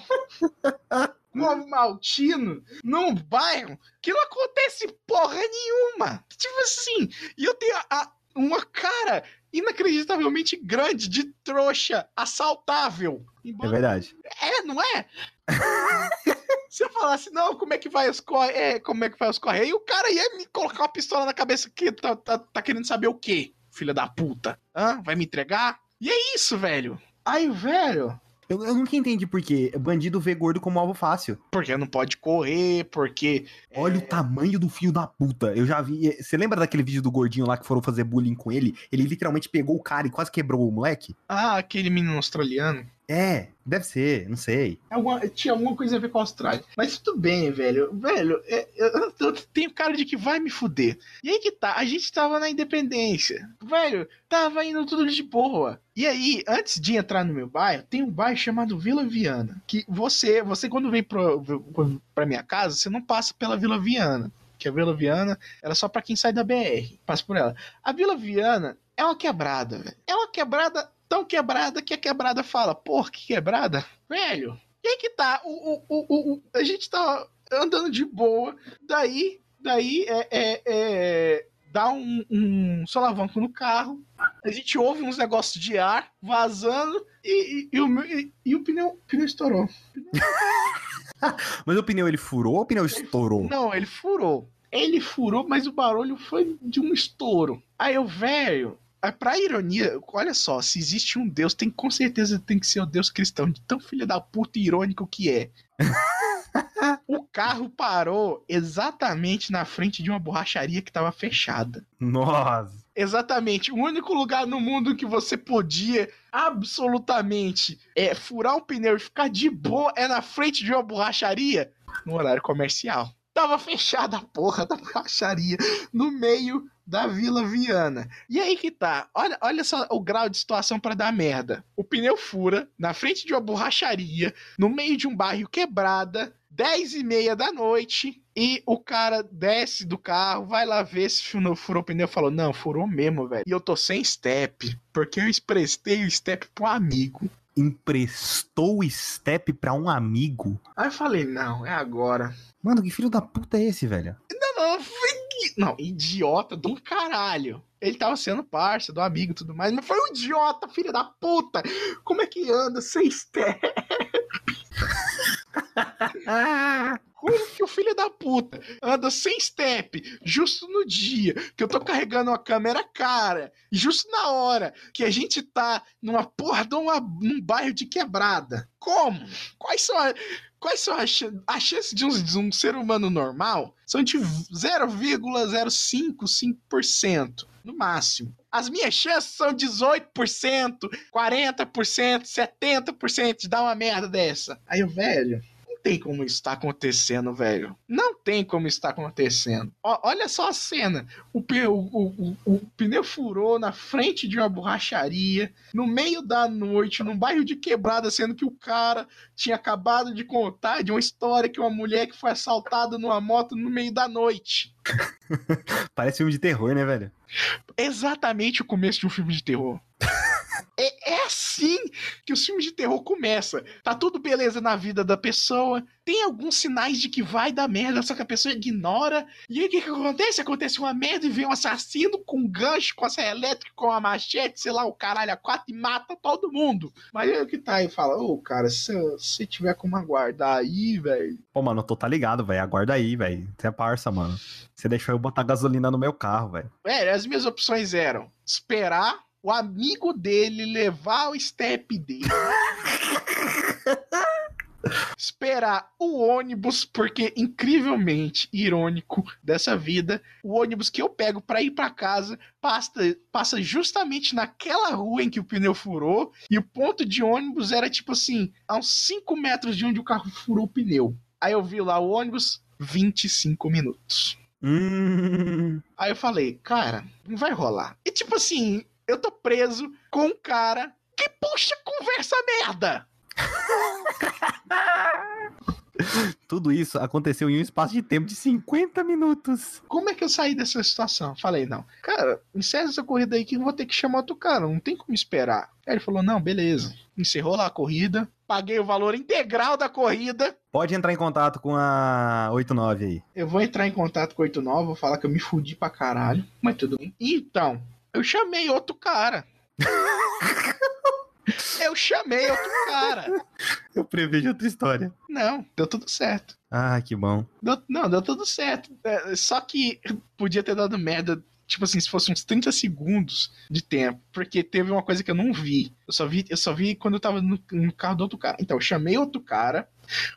Novo Maltino, num bairro que não acontece porra nenhuma. Tipo assim, e eu tenho a- a- uma cara inacreditavelmente grande de trouxa assaltável. É Embora verdade. é, não é? (laughs) Se eu falasse, não, como é que vai os corre... é, como é que vai os correios, o cara ia me colocar uma pistola na cabeça que tá, tá, tá querendo saber o quê, filha da puta? Hã? Vai me entregar? E é isso, velho. Aí, velho, Eu, eu nunca entendi por quê. Bandido vê gordo como alvo fácil. porque não pode correr, porque. Olha o tamanho do filho da puta. Eu já vi. Você lembra daquele vídeo do gordinho lá que foram fazer bullying com ele? Ele literalmente pegou o cara e quase quebrou o moleque? Ah, aquele menino australiano. É, deve ser, não sei. Alguma- tinha alguma coisa a ver com a Austrália. Mas tudo bem, velho. Velho, é- eu, eu tenho cara de que vai me fuder. E aí que tá, a gente tava na independência. Velho, tava indo tudo de boa. E aí, antes de entrar no meu bairro, tem um bairro chamado Vila Viana. Que você, você quando vem pro, pra minha casa, você não passa pela Vila Viana. Que a Vila Viana era só pra quem sai da BR. Passa por ela. A Vila Viana é uma quebrada, velho. É uma quebrada tão quebrada que a quebrada fala, porra, que quebrada? Velho, e aí que tá, o, o, o, o- a gente tá andando de boa, daí, daí é, é, é, dá um, um solavanco no carro, a gente ouve uns negócios de ar vazando e, e, e o, meu- e, e o pneu, o pneu estourou. (laughs) Mas o pneu ele furou ou o pneu estourou? Não, ele furou. Ele furou, mas o barulho foi de um estouro. Aí eu, velho, pra ironia, olha só, se existe um Deus, tem com certeza tem que ser o Deus cristão, de tão filho da puta e irônico que é. (laughs) o carro parou exatamente na frente de uma borracharia que tava fechada. Nossa. Exatamente. O único lugar no mundo que você podia absolutamente é, furar um pneu e ficar de boa é na frente de uma borracharia no horário comercial. Tava fechada a porra da borracharia no meio da Vila Viana. E aí que tá. Olha, olha só o grau de situação pra dar merda. O pneu fura na frente de uma borracharia, no meio de um bairro quebrada, 10 e meia da noite, e o cara desce do carro, vai lá ver se furou, furou o pneu falou: Não, furou mesmo, velho. E eu tô sem step, porque eu emprestei o step pro amigo. Emprestou o step pra um amigo? Aí eu falei: Não, é agora. Mano, que filho da puta é esse, velho? Não, não, foi... não, idiota do caralho. Ele tava sendo parça do amigo e tudo mais, mas foi um idiota, filho da puta. Como é que anda sem step? (laughs) (laughs) (laughs) Como que o filho da puta anda sem step, justo no dia que eu tô carregando uma câmera cara, justo na hora que a gente tá numa porra de uma, num bairro de quebrada? Como? Quais são, a, quais são as chan- as chances de um, de um ser humano normal? São de 0,055% no máximo. As minhas chances são 18%, 40%, 70% de dar uma merda dessa. Aí o velho, tem como tá acontecendo, velho. Não tem como tá acontecendo. Ó, olha só a cena. O, o- o- o- o pneu furou na frente de uma borracharia, no meio da noite, num bairro de quebrada, sendo que o cara tinha acabado de contar de uma história que uma mulher que foi assaltada numa moto no meio da noite. (laughs) Parece filme de terror, né, velho? exatamente o começo de um filme de terror. (laughs) É, é assim que os filmes de terror começam. Tá tudo beleza na vida da pessoa, tem alguns sinais de que vai dar merda, só que a pessoa ignora. E aí o que, que acontece? Acontece uma merda e vem um assassino com um gancho, com a serra elétrica, com a machete, sei lá, o caralho a quatro e mata todo mundo. Mas aí o que tá aí fala, ô cara, se você tiver como aguardar aí, velho. Pô, mano, eu tô tá ligado, velho. Aguarda aí, velho. Você é parça, mano. Você deixou eu botar gasolina no meu carro, velho. Velho, as minhas opções eram esperar o amigo dele levar o step dele. (laughs) esperar o ônibus, porque incrivelmente irônico dessa vida, o ônibus que eu pego pra ir pra casa passa, passa justamente naquela rua em que o pneu furou, e o ponto de ônibus era tipo assim, a uns 5 metros de onde o carro furou o pneu. Aí eu vi lá o ônibus, 25 minutos. Hum. Aí eu falei, cara, não vai rolar. E tipo assim, eu tô preso com um cara que puxa conversa merda. (laughs) Tudo isso aconteceu em um espaço de tempo de 50 minutos. Como é que eu saí dessa situação? Falei, não, cara, encerra essa corrida aí que eu vou ter que chamar outro cara, não tem como esperar. Aí ele falou, não, beleza. Encerrou lá a corrida, paguei o valor integral da corrida. Pode entrar em contato com a 89 aí. Eu vou entrar em contato com o 89, vou falar que eu me fudi pra caralho, mas tudo bem. Então, eu chamei outro cara. (laughs) Eu chamei outro cara. Eu prevejo outra história. Não, deu tudo certo. Ah, que bom. Deu- não, deu tudo certo. É, só que podia ter dado merda, tipo assim, se fosse uns 30 segundos de tempo. Porque teve uma coisa que eu não vi. Eu só vi, eu só vi quando eu tava no, no carro do outro cara. Então, eu chamei outro cara.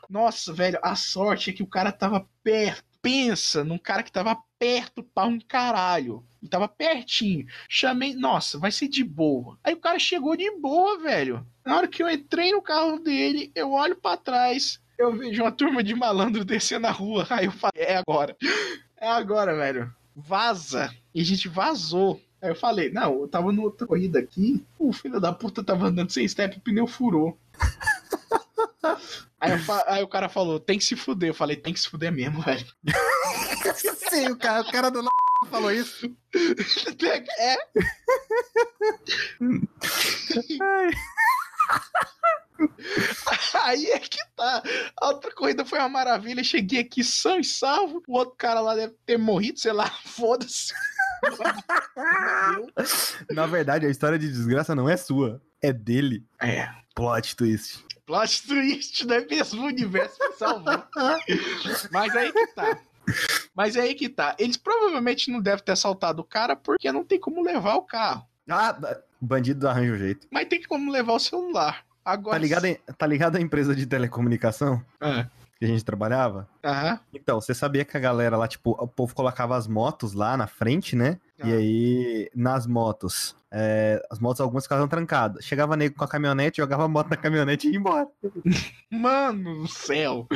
Nossa, velho, a sorte é que o cara tava perto. Pensa num cara que tava perto pra um caralho. E tava pertinho. Chamei, nossa, vai ser de boa. Aí o cara chegou de boa, velho. Na hora que eu entrei no carro dele, eu olho pra trás, eu vejo uma turma de malandro descendo a rua. Aí eu falei, é agora. É agora, velho. Vaza. E a gente vazou. Aí eu falei, não, eu tava numa outra corrida aqui, o filho da puta tava andando sem step o pneu furou. (laughs) Aí, fa- aí o cara falou, tem que se fuder. Eu falei, tem que se fuder mesmo, velho. (laughs) Sim, o cara, o cara do n... (laughs) falou isso. (laughs) É. Aí é que tá. A outra corrida foi uma maravilha. Cheguei aqui são e salvo. O outro cara lá deve ter morrido, sei lá, foda-se. Na verdade, a história de desgraça não é sua. É dele. É. Plot twist. Plot twist, não é mesmo? O universo me salvou. Mas aí que tá. Mas aí que tá. Eles provavelmente não devem ter assaltado o cara porque não tem como levar o carro. Ah, bandido arranja o jeito. Mas tem como levar o celular. Agora. Tá ligado, em- tá ligado a empresa de telecomunicação Ah, que a gente trabalhava? Aham. Então, você sabia que a galera lá, tipo, o povo colocava as motos lá na frente, né? E Ah. aí, nas motos, é, as motos algumas ficavam trancadas. Chegava nego com a caminhonete, jogava a moto na caminhonete e ia embora. (laughs) Mano do céu.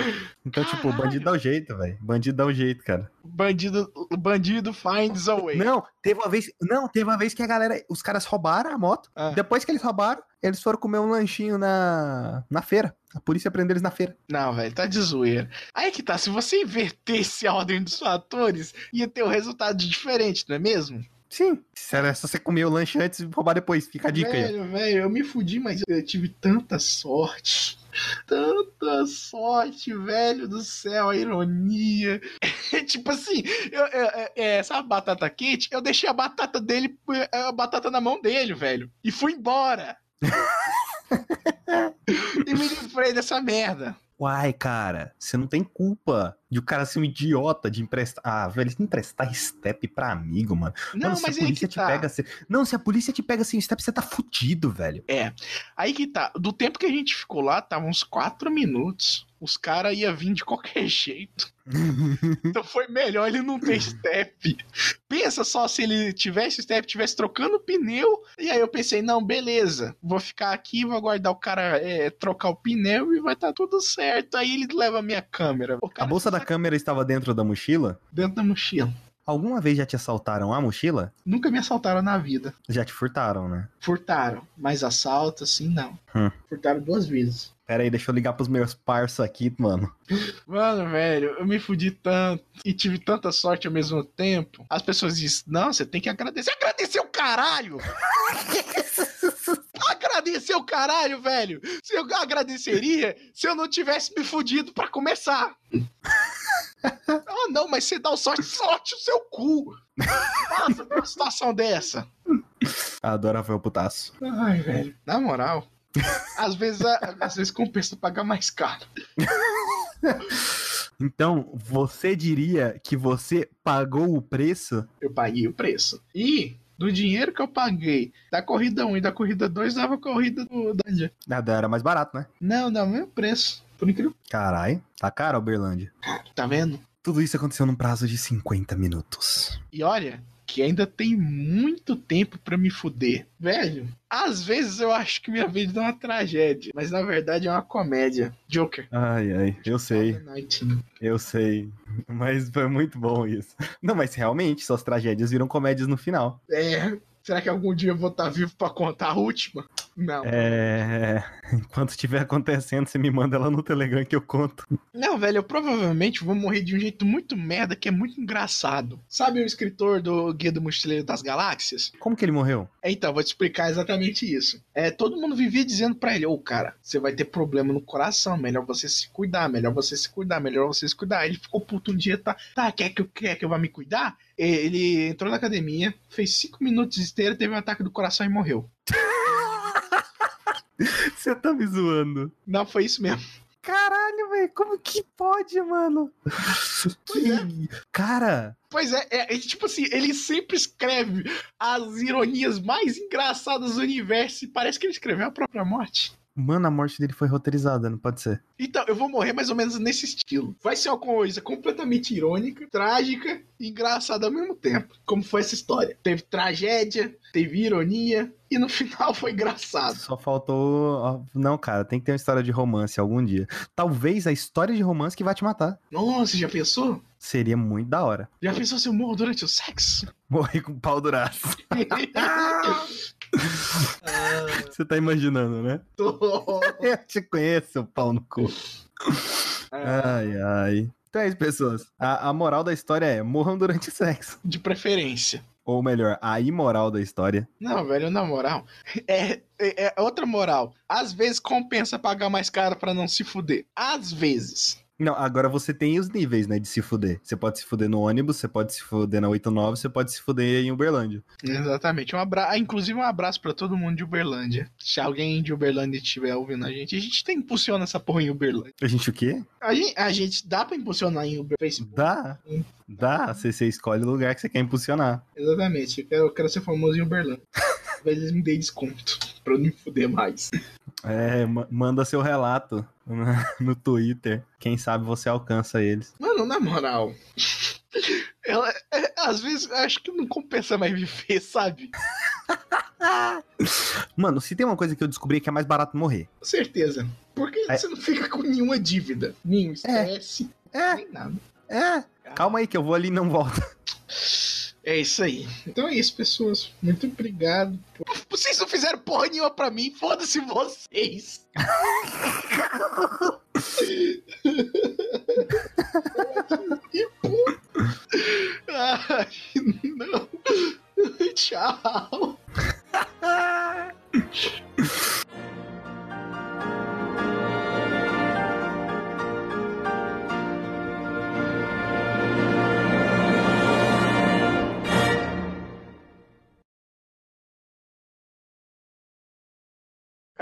Então, tipo, o Caralho. bandido dá o jeito, velho. Bandido dá o jeito, cara. Bandido, bandido finds a way. Não, teve uma vez. Não, teve uma vez que a galera. Os caras roubaram a moto. Ah. Depois que eles roubaram, eles foram comer um lanchinho na, na feira. A polícia prendeu eles na feira. Não, velho, tá de zoeira. Aí que tá, se você invertesse a ordem dos fatores, ia ter um resultado diferente, não é mesmo? Sim. Se era só você comer o lanche antes e roubar depois. Fica a dica aí. Velho, velho, eu me fudi, mas eu tive tanta sorte. Tanta sorte, velho do céu, a ironia. (laughs) tipo assim, eu, eu- é, é, essa batata quente, eu deixei a batata dele, a batata na mão dele, velho. E fui embora. (laughs) e me livrei dessa merda. Uai, cara, você não tem culpa de o cara ser um idiota de emprestar. Ah, velho, emprestar step pra amigo, mano. Não, mano, se mas a aí polícia que te tá. pega. se- Não, se a polícia te pega sem step, você tá fudido, velho. É. Aí que tá. Do tempo que a gente ficou lá, tava uns 4 minutos. Os caras iam vir de qualquer jeito. (laughs) Então foi melhor ele não ter step. Pensa só se ele tivesse step, tivesse trocando o pneu. E aí eu pensei, não, beleza. Vou ficar aqui, vou aguardar o cara é, trocar o pneu e vai estar tudo certo. Aí ele leva a minha câmera. A bolsa da câmera estava dentro da mochila? dentro da mochila. Alguma vez já te assaltaram a mochila? Nunca me assaltaram na vida. Já te furtaram, né? Furtaram. Mas assalto, assim, não. Hum. Furtaram duas vezes. Pera aí, deixa eu ligar pros meus parça aqui, mano. Mano, velho, eu me fudi tanto e tive tanta sorte ao mesmo tempo. As pessoas dizem, não, você tem que agradecer. Agradecer o caralho! (laughs) agradecer o caralho, velho! Se eu agradeceria se eu não tivesse me fudido pra começar. (laughs) Ah, não, mas você dá o sorte, sorte o seu cu! Nossa, uma situação dessa. Adorável putaço. Ai, velho. Na moral, às vezes, às vezes compensa pagar mais caro. (laughs) Então, você diria que você pagou o preço? eu paguei o preço. E do dinheiro que eu paguei da corrida 1 e da corrida 2, dava a corrida do Dungeon. Era mais barato, né? Não, dá o mesmo preço. Por incrível. Carai, tá caro, Uberlândia. Tá vendo? Tudo isso aconteceu num prazo de 50 minutos. E olha, que ainda tem muito tempo pra me fuder. Velho, às vezes eu acho que minha vida é uma tragédia, mas na verdade é uma comédia. Joker. Ai, ai, eu sei, 2019. eu sei. Mas foi muito bom isso. Não, mas realmente, suas tragédias viram comédias no final. É. Será que algum dia eu vou estar vivo pra contar a última? Não. É. (laughs) Enquanto estiver acontecendo, você me manda lá no Telegram que eu conto. Não, velho, eu provavelmente vou morrer de um jeito muito merda que é muito engraçado. Sabe o escritor do Guia do Mochileiro das Galáxias? Como que ele morreu? Então, vou te explicar exatamente isso. É, todo mundo vivia dizendo pra ele, ô cara, você vai ter problema no coração, melhor você se cuidar, melhor você se cuidar, melhor você se cuidar. Ele ficou puto um dia, tá, tá, quer que eu, quer que eu vá me cuidar? Ele entrou na academia, fez cinco minutos de esteira, teve um ataque do coração e morreu. (laughs) Você tá me zoando. Não, foi isso mesmo. Caralho, velho, como que pode, mano? (laughs) Que- Cara, Pois é, é, é tipo assim, ele sempre escreve as ironias mais engraçadas do universo e parece que ele escreveu a própria morte. Mano, a morte dele foi roteirizada, não pode ser. Então, eu vou morrer mais ou menos nesse estilo. Vai ser uma coisa completamente irônica, trágica e engraçada ao mesmo tempo. Como foi essa história? Teve tragédia, teve ironia e no (laughs) final foi engraçado. Só faltou. Não, cara, tem que ter uma história de romance algum dia. Talvez a história de romance que vai te matar. Nossa, já pensou? Seria muito da hora. Já pensou se eu morro durante o sexo? (laughs) Morrer com pau duraço. (laughs) Você tá imaginando, né? (laughs) Tô. Eu te conheço, seu pau no cu. Ah, Ai, ai. Então é isso, pessoas. A, a moral da história é: morram durante o sexo. De preferência. Ou melhor, a imoral da história. Não, velho, na moral. É, é, é outra moral. Às vezes compensa pagar mais caro pra não se fuder. Às vezes. Não, agora você tem os níveis, né, de se fuder. Você pode se fuder no ônibus, você pode se fuder na 89, você pode se fuder em Uberlândia. Exatamente. Um abra... Inclusive, um abraço pra todo mundo de Uberlândia. Se alguém de Uberlândia estiver ouvindo a gente, a gente tem impulsiona essa porra em Uberlândia. A gente o quê? A gente, a gente dá pra impulsionar em Uber Facebook. Dá. Dá. Você, você escolhe o lugar que você quer impulsionar. Exatamente. Eu quero, eu quero ser famoso em Uberlândia. (laughs) Às vezes me dê desconto pra eu não me fuder mais. É, ma- manda seu relato (laughs) no, Twitter. Quem sabe você alcança eles. Mano, na moral. (laughs) Ela, é, às vezes acho que não compensa mais viver, (laughs) sabe? Mano, se tem uma coisa que eu descobri é que é mais barato morrer. Com certeza. Porque É. você não fica com nenhuma dívida, nenhum estresse, É, nem nada. é. Calma aí que eu vou ali e não volto. É isso aí. Então é isso, pessoas. Muito obrigado. por- Vocês não fizeram porra nenhuma pra mim, foda-se vocês. que (laughs) puto. Ai, não. (laughs) Tchau. (laughs)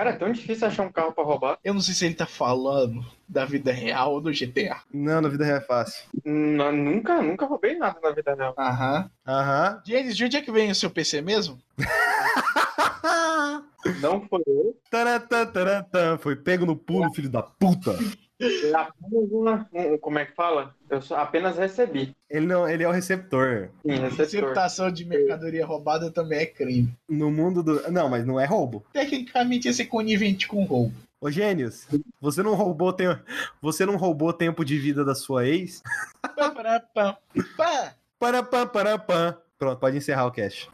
Cara, é tão difícil achar um carro pra roubar. Eu não sei se ele tá falando da vida real ou do GTA. Não, na vida real é fácil. N- nunca, nunca roubei nada na vida real. Aham. Aham. James, de onde é que vem o seu PC mesmo? (laughs) Não foi eu. Taratã, taratã. Foi pego no pulo, filho da puta. É apenas uma. um- como é que fala? Eu só apenas recebi. Ele não, ele é o receptor. Sim, receptor. Receptação de mercadoria roubada também é crime. No mundo do. Não, mas não é roubo. Tecnicamente, esse é conivente com roubo. Ô, Gênios, você não roubou tempo. Você não roubou tempo de vida da sua ex? Pá, pará, pá. Pá. Para pam, para pam. Pronto, pode encerrar o cast.